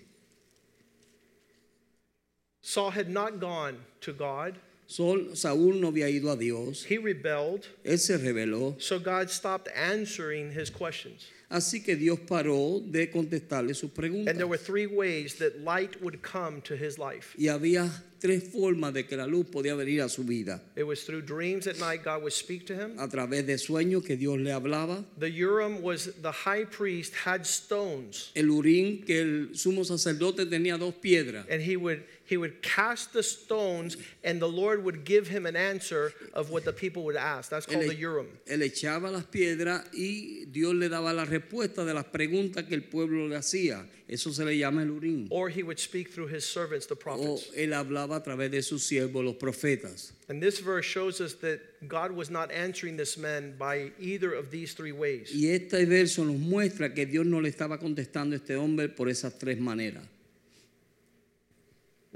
Saul had not gone to God. Sol, Saúl no había ido a Dios. He rebelled, Él se rebeló. so God stopped answering his questions. Así que Dios paró de contestarle sus preguntas. And there were three ways that light would come to his life. Y había tres formas de que la luz podía venir a su vida. It was through dreams at night, God would speak to him. A través de sueños que Dios le hablaba. The Urim was the high priest had stones, El urín que el sumo sacerdote tenía dos piedras. and he would he would cast the stones, and the Lord would give him an answer of what the people would ask. That's called Él, the Urim. él echaba las piedras y Dios le daba la respuesta de las preguntas que el pueblo le hacía. Eso se le llama el urín. Or he would speak through his servants, the prophets. O él hablaba a través de sus siervos, los profetas. And this verse shows us that God was not answering this man by either of these three ways. Y este verso nos muestra que Dios no le estaba contestando a este hombre por esas tres maneras.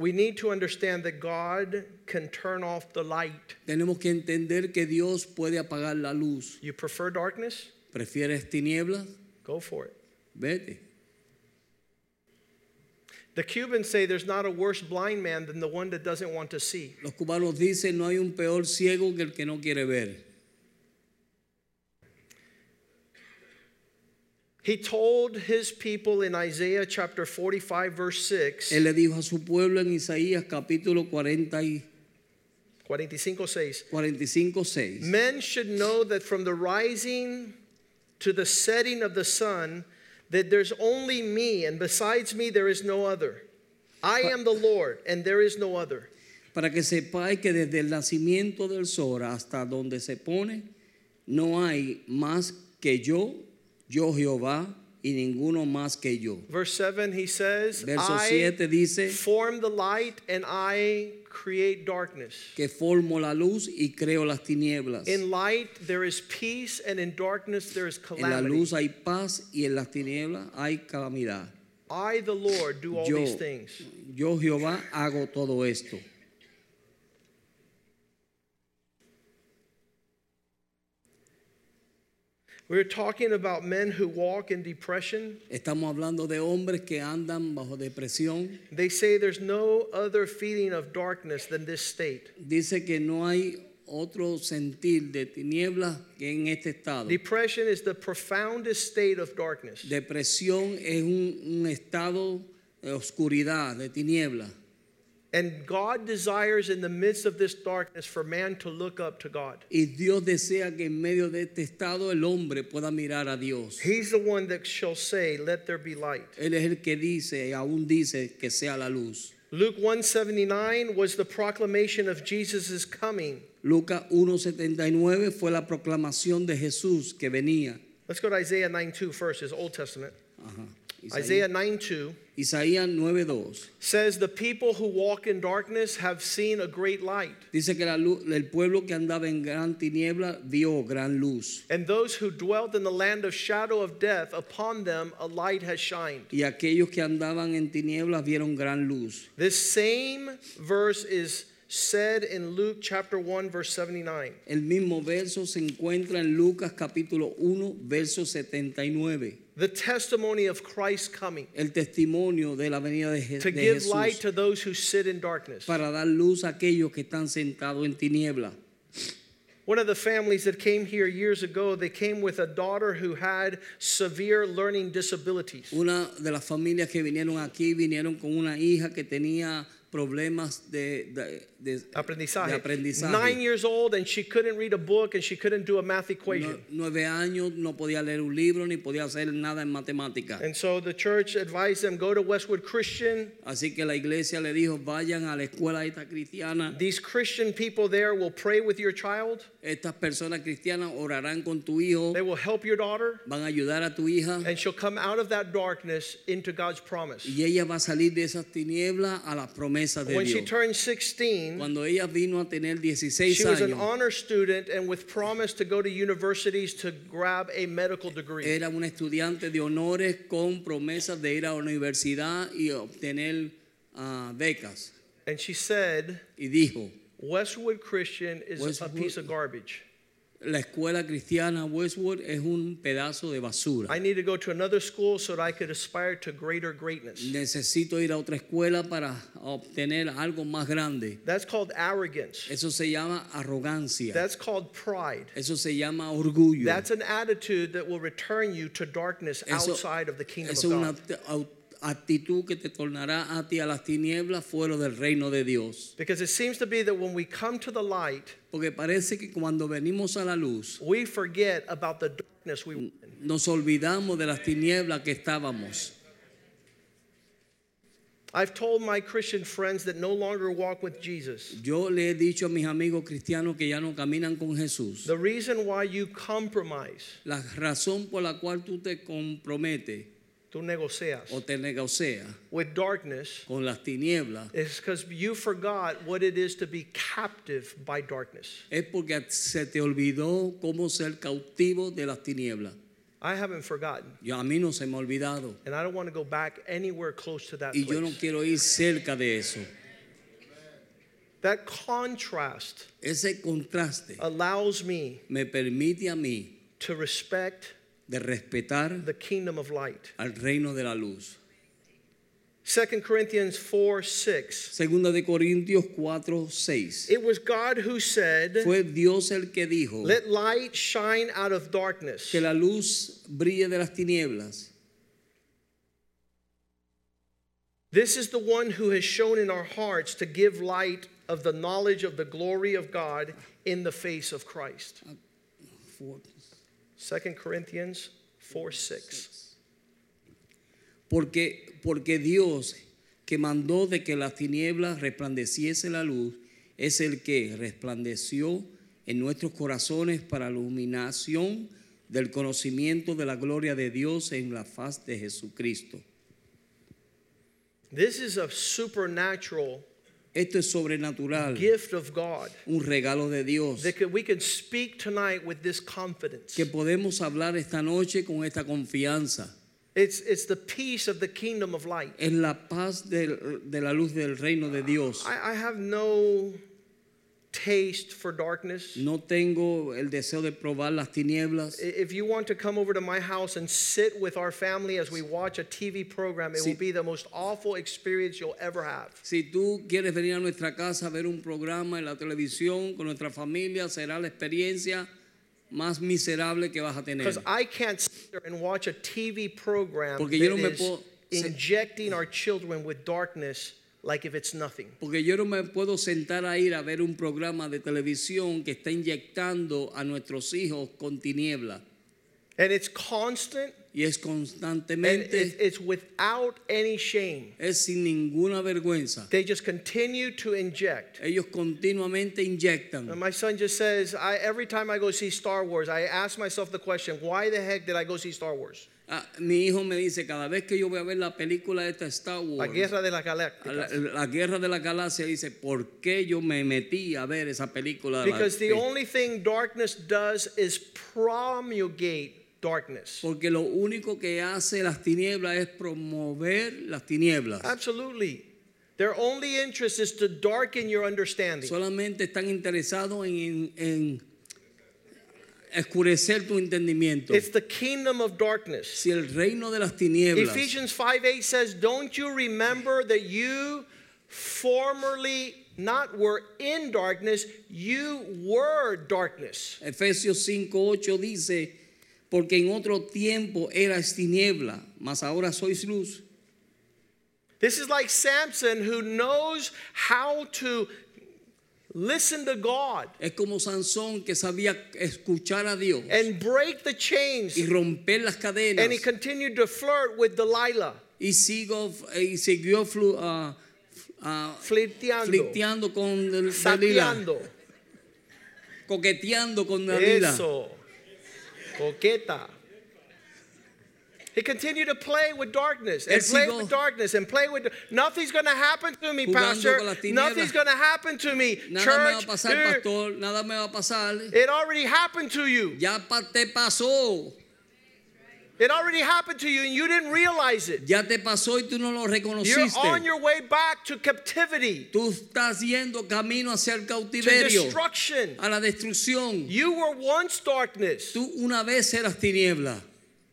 We need to understand that God can turn off the light. Tenemos que entender que Dios puede apagar la luz. You prefer darkness? ¿Prefieres tinieblas? Go for it. Vete. The Cubans say there's not a worse blind man than the one that doesn't want to see. Los cubanos dicen no hay un peor ciego que el que no quiere ver. He told his people in Isaiah chapter 45, verse 6, Él le dijo a su pueblo en Isaías capítulo 40 y 45, 6, 45, 6. Men should know that from the rising to the setting of the sun, that there's only me, and besides me there is no other. I am the Lord, and there is no other. Para que sepáis que desde el nacimiento del sol hasta donde se pone, no hay más que yo, yo Jehová, y ninguno más que yo. Verse 7, he says, Verso I 7 dice form the light and I create darkness. que formo la luz y creo las tinieblas. In light there is peace, and in darkness there is calamity. En la luz hay paz y en las tinieblas hay calamidad. I, the Lord, do all Yo, these things. yo Jehová hago todo esto. We're talking about men who walk in depression. Estamos hablando de hombres que andan bajo depresión. They say there's no other feeling of darkness than this state. Dice que no hay otro sentir de tinieblas que en este estado. Depression is the profoundest state of darkness. Depresión es un, un estado de oscuridad, de tiniebla. And God desires in the midst of this darkness for man to look up to God. Y Dios desea que en medio de este estado el hombre pueda mirar a Dios. He's the one that shall say, Let there be light. Él es el que dice aún dice que sea la luz. Luke 179 was the proclamation of Jesus' coming. Lucas 1.79 fue la proclamación de Jesús que venía. Let's go to Isaiah 9 2 first, his Old Testament. Ajá. Isaiah 9 2 Isaías 9.2 says, The people who walk in darkness have seen a great light, dice que la luz, el pueblo que andaba en gran tiniebla vio gran luz. and those who dwelt in the land of shadow of death, upon them a light has shined. Y aquellos que andaban en tinieblas vieron gran luz. This same verse is said in Luke chapter 1, verse 79. El mismo verso se encuentra en Lucas capítulo 1, verso 79. The testimony of Christ coming El testimonio de la venida de, Je- to de give light to those who sit in darkness. para dar luz a aquellos que están sentados en tiniebla. One of the families that came here years ago, they came with a daughter who had severe learning disabilities. Una de las familias que vinieron aquí vinieron con una hija que tenía problemas de, de- de- Aprendizaje. de aprendizaje. Nine years old, and she couldn't read a book and she couldn't do a math No- equation. nueve años, no podía leer un libro ni podía hacer nada en matemáticas. And so the church advised them go to Westwood Christian. Así que la iglesia le dijo, vayan a la escuela esta cristiana. These Christian people there will pray with your child, Estas personas cristianas orarán con tu hijo, they will help your daughter, van a ayudar a tu hija and she'll come out of that darkness into God's promise. y ella va a salir de esas tinieblas a las promesas promesas de When she turned 16, Cuando ella vino a tener 16 she was an honor student and with promise to go to universities to grab a medical degree. era una estudiante de honores con promesas de ir a la universidad y obtener ah, becas. And she said, Y dijo, Westwood Christian is a piece of garbage. La escuela cristiana Westwood es un pedazo de basura. I need to go to another school so that I could aspire to greater greatness. Necesito ir a otra escuela para obtener algo más grande. That's called arrogance. Eso se llama arrogancia. That's called pride. Eso se llama orgullo. That's an attitude that will return you to darkness Eso- outside of the kingdom of God. Actitud que te tornará a ti a las tinieblas fuera del reino de Dios. Because it seems to be that when we come to the light, Porque parece que cuando venimos a la luz, we forget about the darkness we were in. nos olvidamos de las tinieblas que estábamos. I've told my Christian friends that no longer walk with Jesus. Yo le he dicho a mis amigos cristianos que ya no caminan con Jesús. The reason why you compromise, La razón por la cual tú te comprometes tú negocias, o te negocias with darkness con las tinieblas is because you forgot what it is to be captive by darkness. es porque se te olvidó cómo ser cautivo de las tinieblas. I haven't forgotten, Yo a mí no se me ha olvidado and I don't want to go back anywhere close to that y yo no quiero ir cerca de eso. That contrast Ese contraste allows me me permite a mí to respect de respetar the kingdom of light. al reino de la luz. 2 Corinthians 4 6. Segunda de Corintios 4, 6. It was God who said, Fue Dios el que dijo Let light shine out of darkness. que la luz brille de las tinieblas. This is the one who has shown in our hearts to give light of the knowledge of the glory of God in the face of Christ. Ah, 2 Corinthians 4 6. Porque, porque Dios que mandó de que las tinieblas resplandeciese la luz, es el que resplandeció en nuestros corazones para la iluminación del conocimiento de la gloria de Dios en la faz de Jesucristo. This is a supernatural Esto es sobrenatural, gift of God un regalo de Dios, that we can speak tonight with this confidence. que podemos hablar esta noche con esta confianza. It's, it's the peace of the kingdom of light. Es la paz del- de la luz del reino de Dios. I, I have no taste for darkness. No tengo el deseo de probar las tinieblas. If you want to come over to my house and sit with our family as we watch a TV program, it Sí. will be the most awful experience you'll ever have. Si tú quieres venir a nuestra casa a ver un programa en la televisión con nuestra familia, será la experiencia más miserable que vas a tener. Because I can't sit there and watch a TV program Porque yo no me puedo- injecting our children with darkness like if it's nothing. Porque yo no me puedo sentar a ir a ver un programa de televisión que está inyectando a nuestros hijos con tiniebla. And it's constant Y es and constantemente, it- it's without any shame. es sin ninguna vergüenza. They just continue to inject. Ellos continuamente inyectan. And my son just says, I, every time I go see Star Wars, I ask myself the question, why the heck did I go see Star Wars? Ah, mi hijo me dice, cada vez que yo voy a ver la película esta Star La Wars, guerra de las la, galácticas. la guerra de la galaxia, dice, ¿por qué yo me metí a ver esa película? de la- Because the only thing darkness does is promulgate darkness. Porque lo único que hace las tinieblas es promover las tinieblas. Absolutely. Their only interest is to darken your understanding. Solamente están interesados en, en- tu entendimiento. It's the kingdom of darkness. Si el reino de las tinieblas, Ephesians 5 8 says, Don't you remember that you formerly not were in darkness, you were darkness. Efesios 5:8 dice, porque en otro tiempo eras tiniebla, mas ahora sois luz. This is like Samson who knows how to listen to God Es como Sansón que sabía escuchar a Dios and break the chains. y romper las cadenas And he continued to flirt with Delilah, y, sigo, y siguió flu- ah, ah, flirteando, flirteando con Del- Dalila, coqueteando con Dalila. Eso. Coqueta. He continued to play with darkness and play with darkness and play with nothing's going to happen to me, pastor. con las tinieblas. Nothing's going to happen to me, Nada me va a church. pasar, pastor. Nada me va a pasar. It already happened to you. Ya te pasó. It already happened to you and you didn't realize it. Ya te pasó y tú no lo You're on your way back to captivity, Tú estás yendo camino hacia el to destruction. a la destrucción. You were once darkness, Tú una vez eras tiniebla,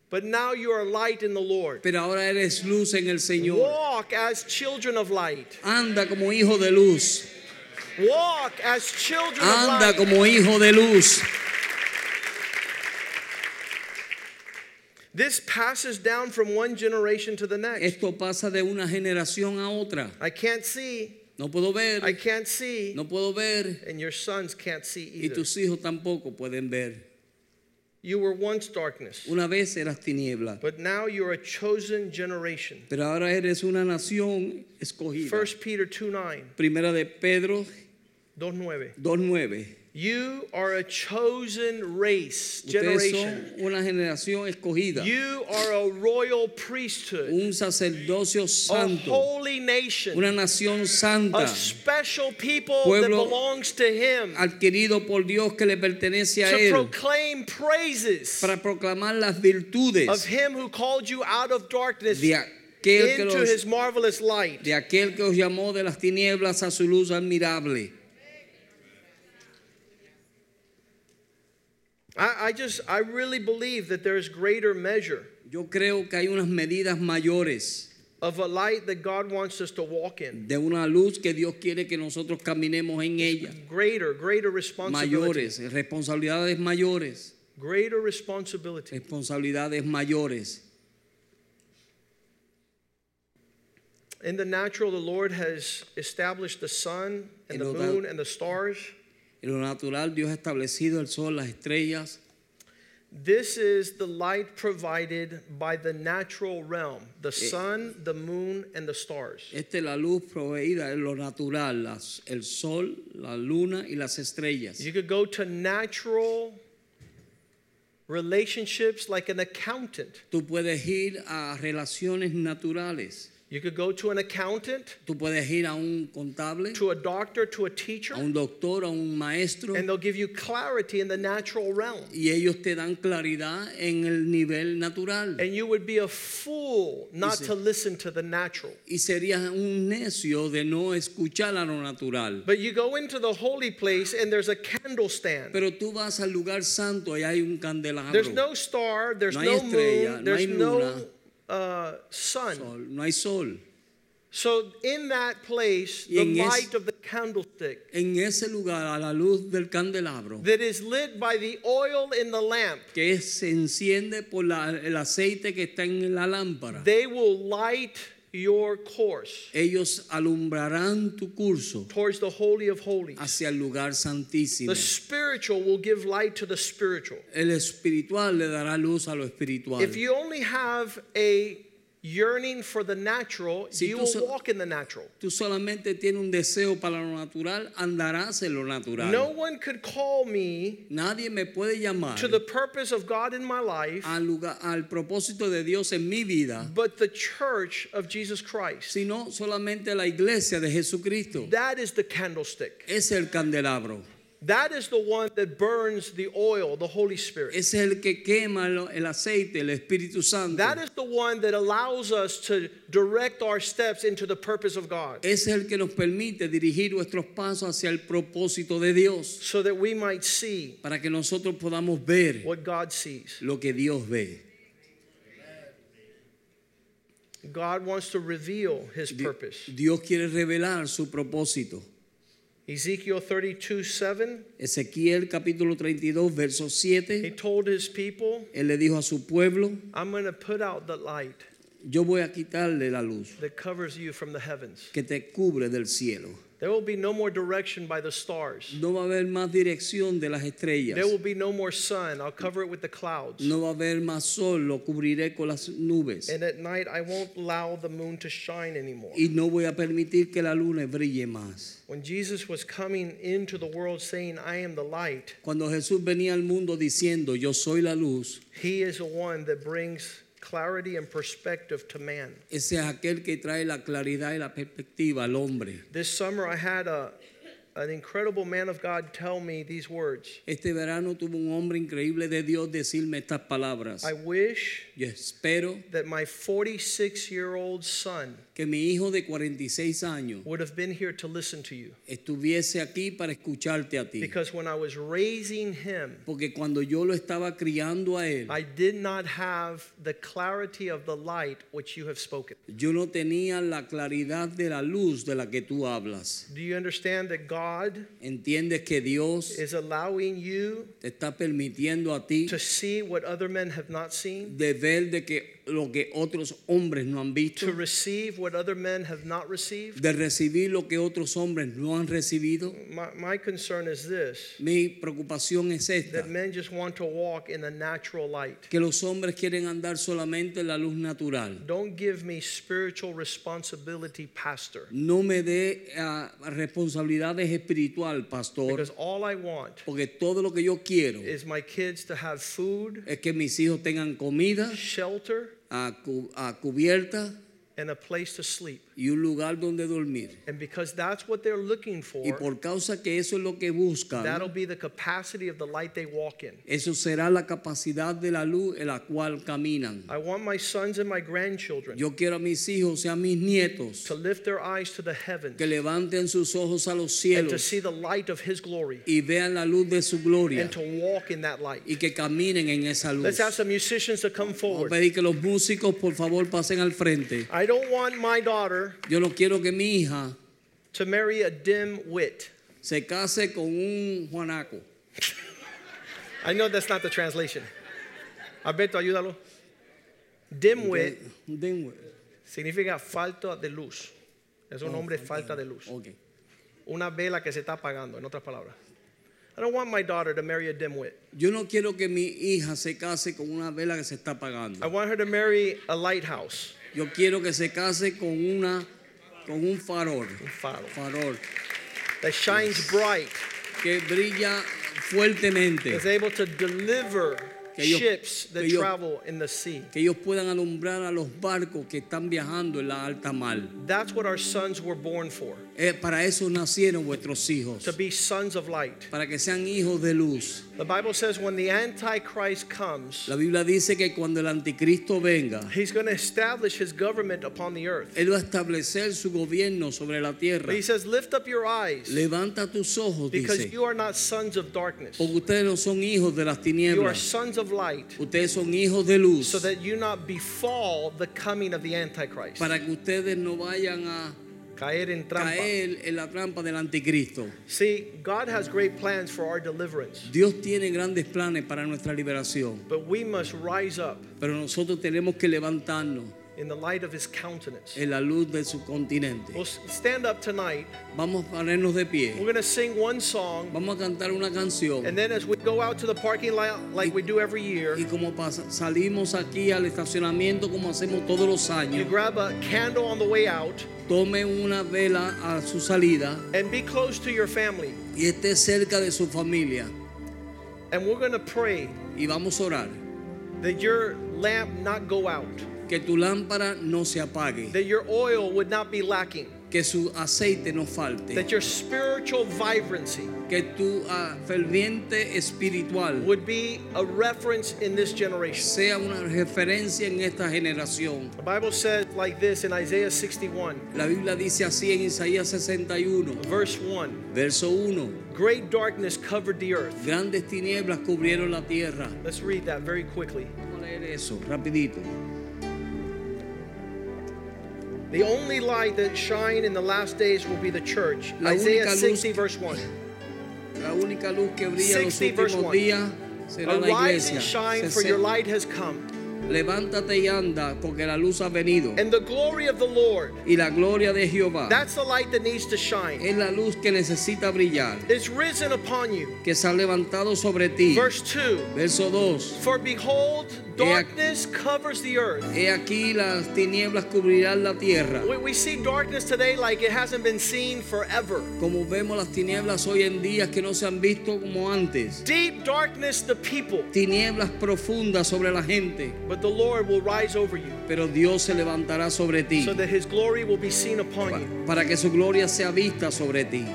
but now you are light in the Lord. pero ahora eres luz en el Señor. Walk as children of light. Anda como hijo de luz. Walk as children of Anda light. como hijo de luz. This passes down from one generation to the next. Esto pasa de una generación a otra. I can't see. No puedo ver, I can't see. no puedo ver, And your sons can't see either. y tus hijos tampoco pueden ver. You were once darkness, Una vez eras tiniebla, but now you're a chosen generation. pero ahora eres una nación escogida. 1 Peter 2 9, Primera de Pedro 2 9. 2.9. You are a chosen race, Ustedes generation. son una generación escogida, You are a royal priesthood, un sacerdocio santo. a holy nation, una nación santa, a special people Pueblo that belongs to Him adquirido por Dios que le pertenece a to Él, proclaim praises para proclamar las virtudes. of Him who called you out of darkness de aquel, que into los- His marvelous light. de aquel que os llamó de las tinieblas a su luz admirable. I, I just, I really believe that there's greater measure Yo creo que hay unas medidas mayores of a light that God wants us to walk in. de una luz que Dios quiere que nosotros caminemos en ella. Greater, greater responsibility. Mayores, responsabilidades mayores, Greater responsibility. responsabilidades mayores. In the natural, the Lord has established the sun and En the lo moon and the stars. En lo natural, Dios ha establecido el sol, las estrellas. This is the light provided by the natural realm the eh. sun, the moon, and the stars. Esta es la luz proveída en lo natural, las- el sol, la luna y las estrellas. You could go to natural relationships like an accountant. Tú puedes ir a relaciones naturales. You could go to an accountant, Tú puedes ir a un contable, to a doctor, to a teacher, a un doctor, a un maestro, and they'll give you clarity in the natural realm. y ellos te dan claridad en el nivel natural. And you would be a fool not to listen to the natural. Y serías un necio de no escuchar a lo natural. But you go into the holy place and there's a candle stand. Pero tú vas al lugar santo y hay un candelabro. There's no star, there's No no estrella, moon, no there's no luna. Uh, sun. sol, no hay sol. So in that place, the es- light of the candlestick En ese lugar, a la luz del candelabro, that is lit by the oil in the lamp, que se enciende por la- el aceite que está en la lámpara, they will light your course ellos alumbrarán tu curso towards the holy of holies. hacia el lugar santísimo. The spiritual will give light to the spiritual. El espiritual le dará luz a lo espiritual. If you only have a yearning for the natural, Si you will so- walk in the natural. Tú solamente tienes un deseo para lo natural, andarás en lo natural. No one could call me Nadie me puede llamar to the purpose of God in my life al, lugar, al propósito de Dios en mi vida, but the church of Jesus Christ. sino solamente la iglesia de Jesucristo. That is the candlestick. Es el candelabro. That is the one that burns the oil, the Holy Spirit. Es el que quema el aceite, el Espíritu Santo. That is the one that allows us to direct our steps into the purpose of God Es el que nos permite dirigir nuestros pasos hacia el propósito de Dios, so that we might see para que nosotros podamos ver what God sees. lo que Dios ve. God wants to reveal his purpose. Dios quiere revelar su propósito. Ezekiel 32 7, Ezequiel capítulo 32, verso he told his people, él le dijo a su pueblo, I'm going to put out the light yo voy a quitarle la luz that covers you from the heavens. que te cubre del cielo. There will be no more direction by the stars. No va a haber más dirección de las estrellas. There will be no more sun. I'll cover it with the clouds. No va a haber más sol, lo cubriré con las nubes. And at night, I won't allow the moon to shine anymore. Y no voy a permitir que la luna brille más. When Jesus was coming into the world saying, I am the light, Cuando Jesús venía al mundo diciendo, yo soy la luz, he is the one that brings clarity and perspective to man. Ese es aquel que trae la claridad y la perspectiva al hombre. This summer, I had a, an incredible man of God tell me these words Este verano tuvo un hombre increíble de Dios decirme estas palabras. I wish Yo espero that my 46 year old son que mi hijo de 46 años would have been here to listen to you. estuviese aquí para escucharte a ti. Because when I was raising him, Porque cuando yo lo estaba criando a él, I did not have the clarity of the light which you have spoken. yo no tenía la claridad de la luz de la que tú hablas. Do you understand that God ¿Entiendes que Dios is allowing you te está permitiendo a ti to see what other men have not seen? de ver de que lo que otros hombres no han visto, To receive what other men have not received? de recibir lo que otros hombres no han recibido? My, my concern is this Mi preocupación es esta, that men just want to walk in the natural light. que los hombres quieren andar solamente en la luz natural. Don't give me spiritual responsibility, Pastor, No me dé ah, responsabilidades espiritual, pastor, because all I want porque todo lo que yo quiero is my kids to have food, es que mis hijos tengan comida, shelter, a, cu- a cubierta and a place to sleep. Y un lugar donde dormir. And because that's what they're looking Y for, por causa que eso es lo que buscan, that'll be the capacity of the light they walk in. eso será la capacidad de la luz en la cual caminan. I want my sons and my grandchildren Yo quiero a mis hijos y a mis nietos to lift their eyes to the heavens que levanten sus ojos a los and to see the light of His glory y vean la luz de su gloria and to walk in that light. y que caminen en esa luz. Let's have some musicians to come Vamos a forward. pedir que los músicos por favor pasen al frente. I don't want my daughter Yo no quiero que mi hija to marry a dim wit. se case con un juanaco. I know that's not the translation. Alberto, ayúdalo. Dim wit Un dengue. significa falta de luz. Es un nombre falta de luz. Ok. Una vela que se está apagando, en otras palabras. I don't want my daughter to marry a dimwit. Yo no quiero que mi hija se case con una vela que se está apagando. I want her to marry a lighthouse. Yo quiero que se case con una con un farol. Un faro. Farol That shines bright, que brilla fuertemente. is able to deliver Que ellos- ships that que ellos- travel in the sea. Que ellos puedan alumbrar a los barcos que están viajando en la alta mar. That's what our sons were born for Eh, para eso nacieron vuestros hijos. to be sons of light. Para que sean hijos de luz. The Bible says when the Antichrist comes, La Biblia dice que cuando el anticristo venga, he's going to establish his government upon the earth. él va a establecer su gobierno sobre la tierra. But he says, Lift up your eyes Levanta tus ojos, because dice. you are not sons of darkness. Porque ustedes no son hijos de las You are sons of light Ustedes son hijos de luz. so that you not befall the coming of the Antichrist. Para que ustedes no vayan a Caer en trampa. caer en la trampa del anticristo. See, God has great plans for our deliverance, Dios tiene grandes planes para nuestra liberación. but we must rise up Pero nosotros tenemos que levantarnos in the light of his countenance. en la luz de su continente. We'll stand up tonight. Vamos a ponernos de pie. We're going to sing one song, Vamos a cantar una canción. and then as we go out to the parking lot like we do every year, Y como pasa- salimos aquí al estacionamiento como hacemos todos los años. you grab a candle on the way out tome una vela a su salida and be close to your family. y esté cerca de su familia. And we're going to pray Y vamos a orar. that your lamp not go out, Que tu lámpara no se apague. that your oil would not be lacking, Que su aceite no falte. that your spiritual vibrancy Que tu ah, ferviente espiritual would be a reference in this generation. sea una referencia en esta generación. The Bible says like this in Isaiah 61, La Biblia dice así en Isaías 61, verse 1 verso 1. Great darkness covered the earth. Grandes tinieblas cubrieron la tierra. Let's read that very quickly. Vamos a leer eso rapidito. The only light that shine in the last days will be the church. La Isaiah 60, verse 1. La única luz que brilla en los 60 verse últimos 1. días será la Arise iglesia. and shine, Se- for your light has come, Levántate y anda, porque la luz ha venido. and the glory of the Lord. Y la gloria de Jehová That's the light that needs to shine. es la luz que necesita brillar, It's risen upon you. que se ha levantado sobre ti. Verse 2 Verso 2. For behold, darkness covers the earth. He aquí las tinieblas cubrirán la tierra. We, we see darkness today like it hasn't been seen forever. Como vemos las tinieblas hoy en día que no se han visto como antes. Deep darkness, the people. Tinieblas profundas sobre la gente. But but the Lord will rise over you pero Dios se levantará sobre ti so that his glory will be seen upon pa- you. para que su gloria sea vista sobre ti.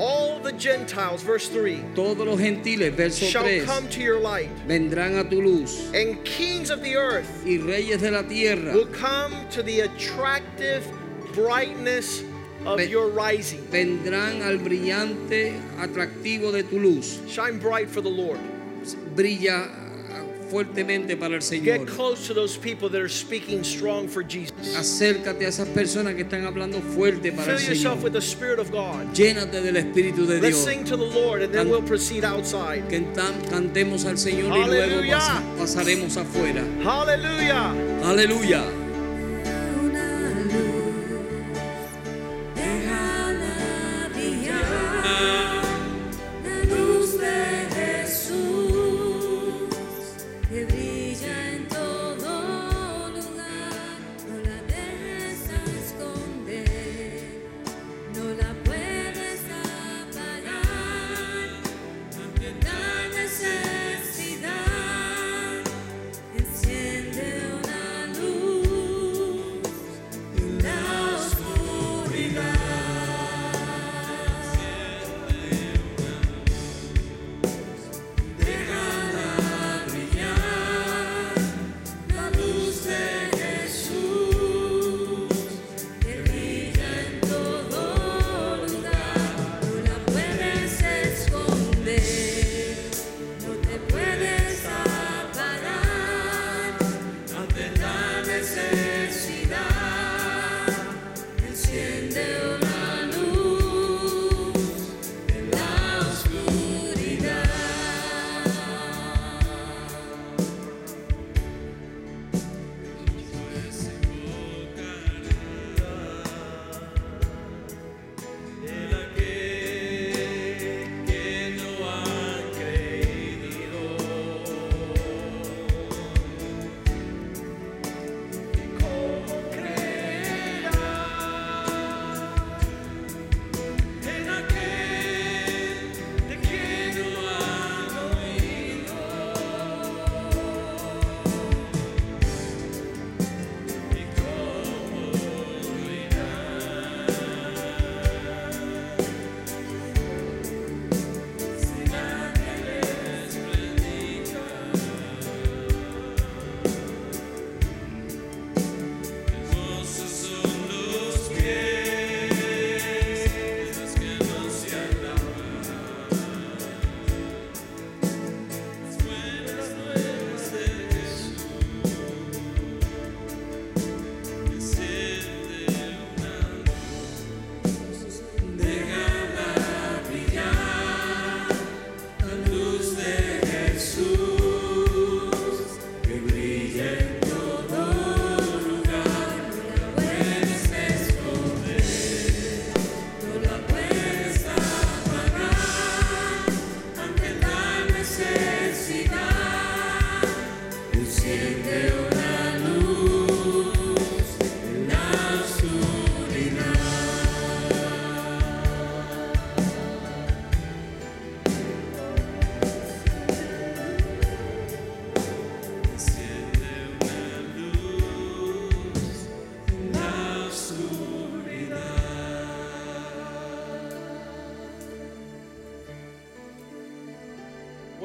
All the Gentiles, verse 3, Todos los gentiles, verso shall 3, come to your light, vendrán a tu luz and kings of the earth y reyes de la tierra will come to the attractive brightness of your rising. vendrán al brillante atractivo de tu luz. Shine bright for the Lord. Brilla fuertemente para el Señor. Get close to those people that are speaking strong for Jesus. Acércate a esas personas que están hablando fuerte para el Fill yourself Señor. with the Spirit of God. Llénate del Espíritu de Let's Dios. sing to the Lord and then Can- we'll proceed outside. Cantemos al Señor y luego pasaremos afuera. Hallelujah.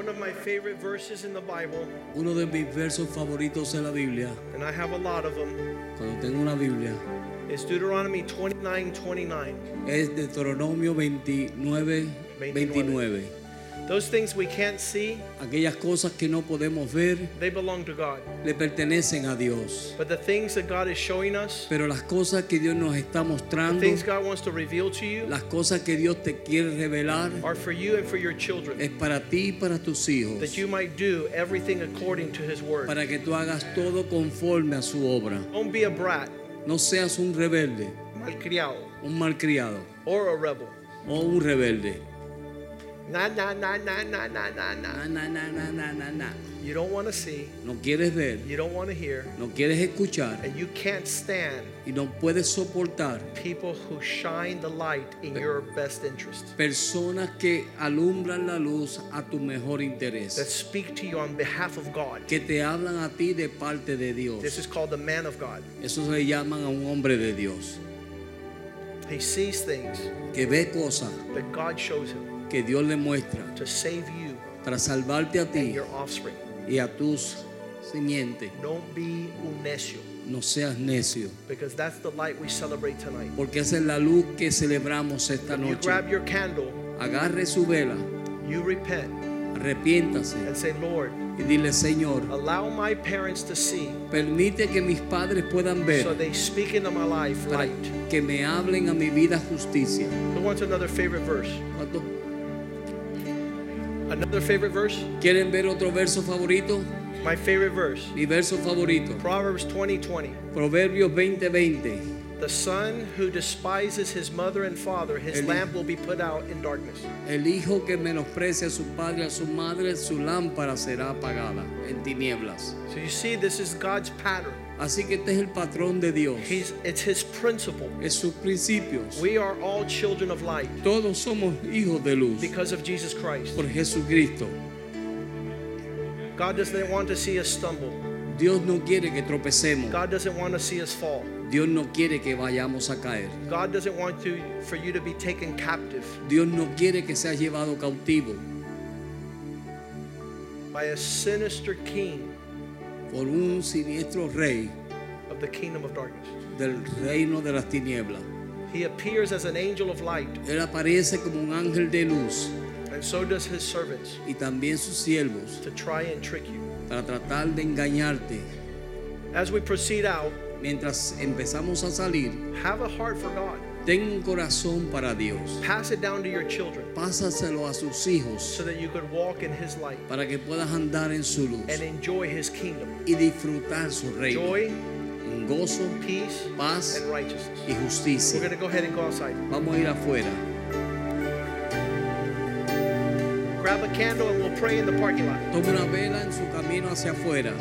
One of my favorite verses in the Bible, Uno de mis versos favoritos en la Biblia, and I have a lot of them, cuando tengo una Biblia, is Deuteronomy 29 29. es Deuteronomio 29, 29. Those things we can't see, Aquellas cosas que no podemos ver they belong to God. le pertenecen a Dios. But the things that God is showing us, Pero las cosas que Dios nos está the mostrando, things God wants to reveal to you, las cosas que Dios te quiere revelar, are for you and for your children, es para ti y para tus hijos. that you might do everything according to His word. Para que tú hagas todo conforme a su obra. Don't be a brat, No seas un rebelde, malcriado, un malcriado or a rebel. o un rebelde. Nah, nah, nah, nah, nah, nah, nah, Na, nah. na, na, na, na, na, na. You don't want to see, No quieres ver, you don't want to hear, no quieres escuchar and you can't stand y no puedes soportar people who shine the light in your best interest. personas que alumbran la luz a tu mejor interés. That speak to you on behalf of God. que te hablan a ti de parte de Dios. This is called the man of God. Eso se llaman a un hombre de Dios, He sees things que ve cosas that God shows him que Dios le muestra to save you para salvarte a and ti your offspring. y a tus simientes. Don't be un necio, No seas necio, because that's the light we celebrate tonight. porque esa es la luz que celebramos esta You noche. grab your candle, Agarre su vela, you repent, arrepiéntase and say, Lord, y dile, Señor, allow my parents to see permite que mis padres puedan ver so they speak into my life para light. que me hablen a mi vida justicia. Who wants another favorite verse? ¿Cuántos Another favorite verse? quieren ver otro verso favorito? My favorite verse. Mi verso favorito, Proverbs 20 20. Proverbios 20:20. The son who despises his mother and father, his El- lamp will be put out in darkness. El hijo que menosprecia a su padre, a su madre, su lámpara será apagada en tinieblas. So you see, this is God's pattern. Así que este es el patrón de Dios. He's, it's his principle. Es sus principios. We are all children of light Todos somos hijos de luz because of Jesus Christ. por Jesucristo. God doesn't want to see us stumble. Dios no quiere que tropecemos. God doesn't want to see us fall. Dios no quiere que vayamos a caer. God doesn't want to for you to be taken captive Dios no quiere que seas llevado cautivo by a sinister king por un siniestro rey of the kingdom of darkness. del reino de las tinieblas. He appears as an angel of light, Él aparece como un ángel de luz and so does his servants y también sus siervos to try and trick you. para tratar de engañarte. As we proceed out, Mientras empezamos a salir, have a heart for God. Ten un corazón para Dios. Pass it down to your children Pásaselo a sus hijos so that you could walk in his light para que puedas andar en su luz and enjoy his kingdom. y disfrutar su reino. Joy, En gozo, peace, paz and righteousness. y We're justicia. going to go ahead and go outside. Vamos a ir afuera. Grab a candle and we'll pray in the parking lot. Toma una vela en su camino hacia afuera.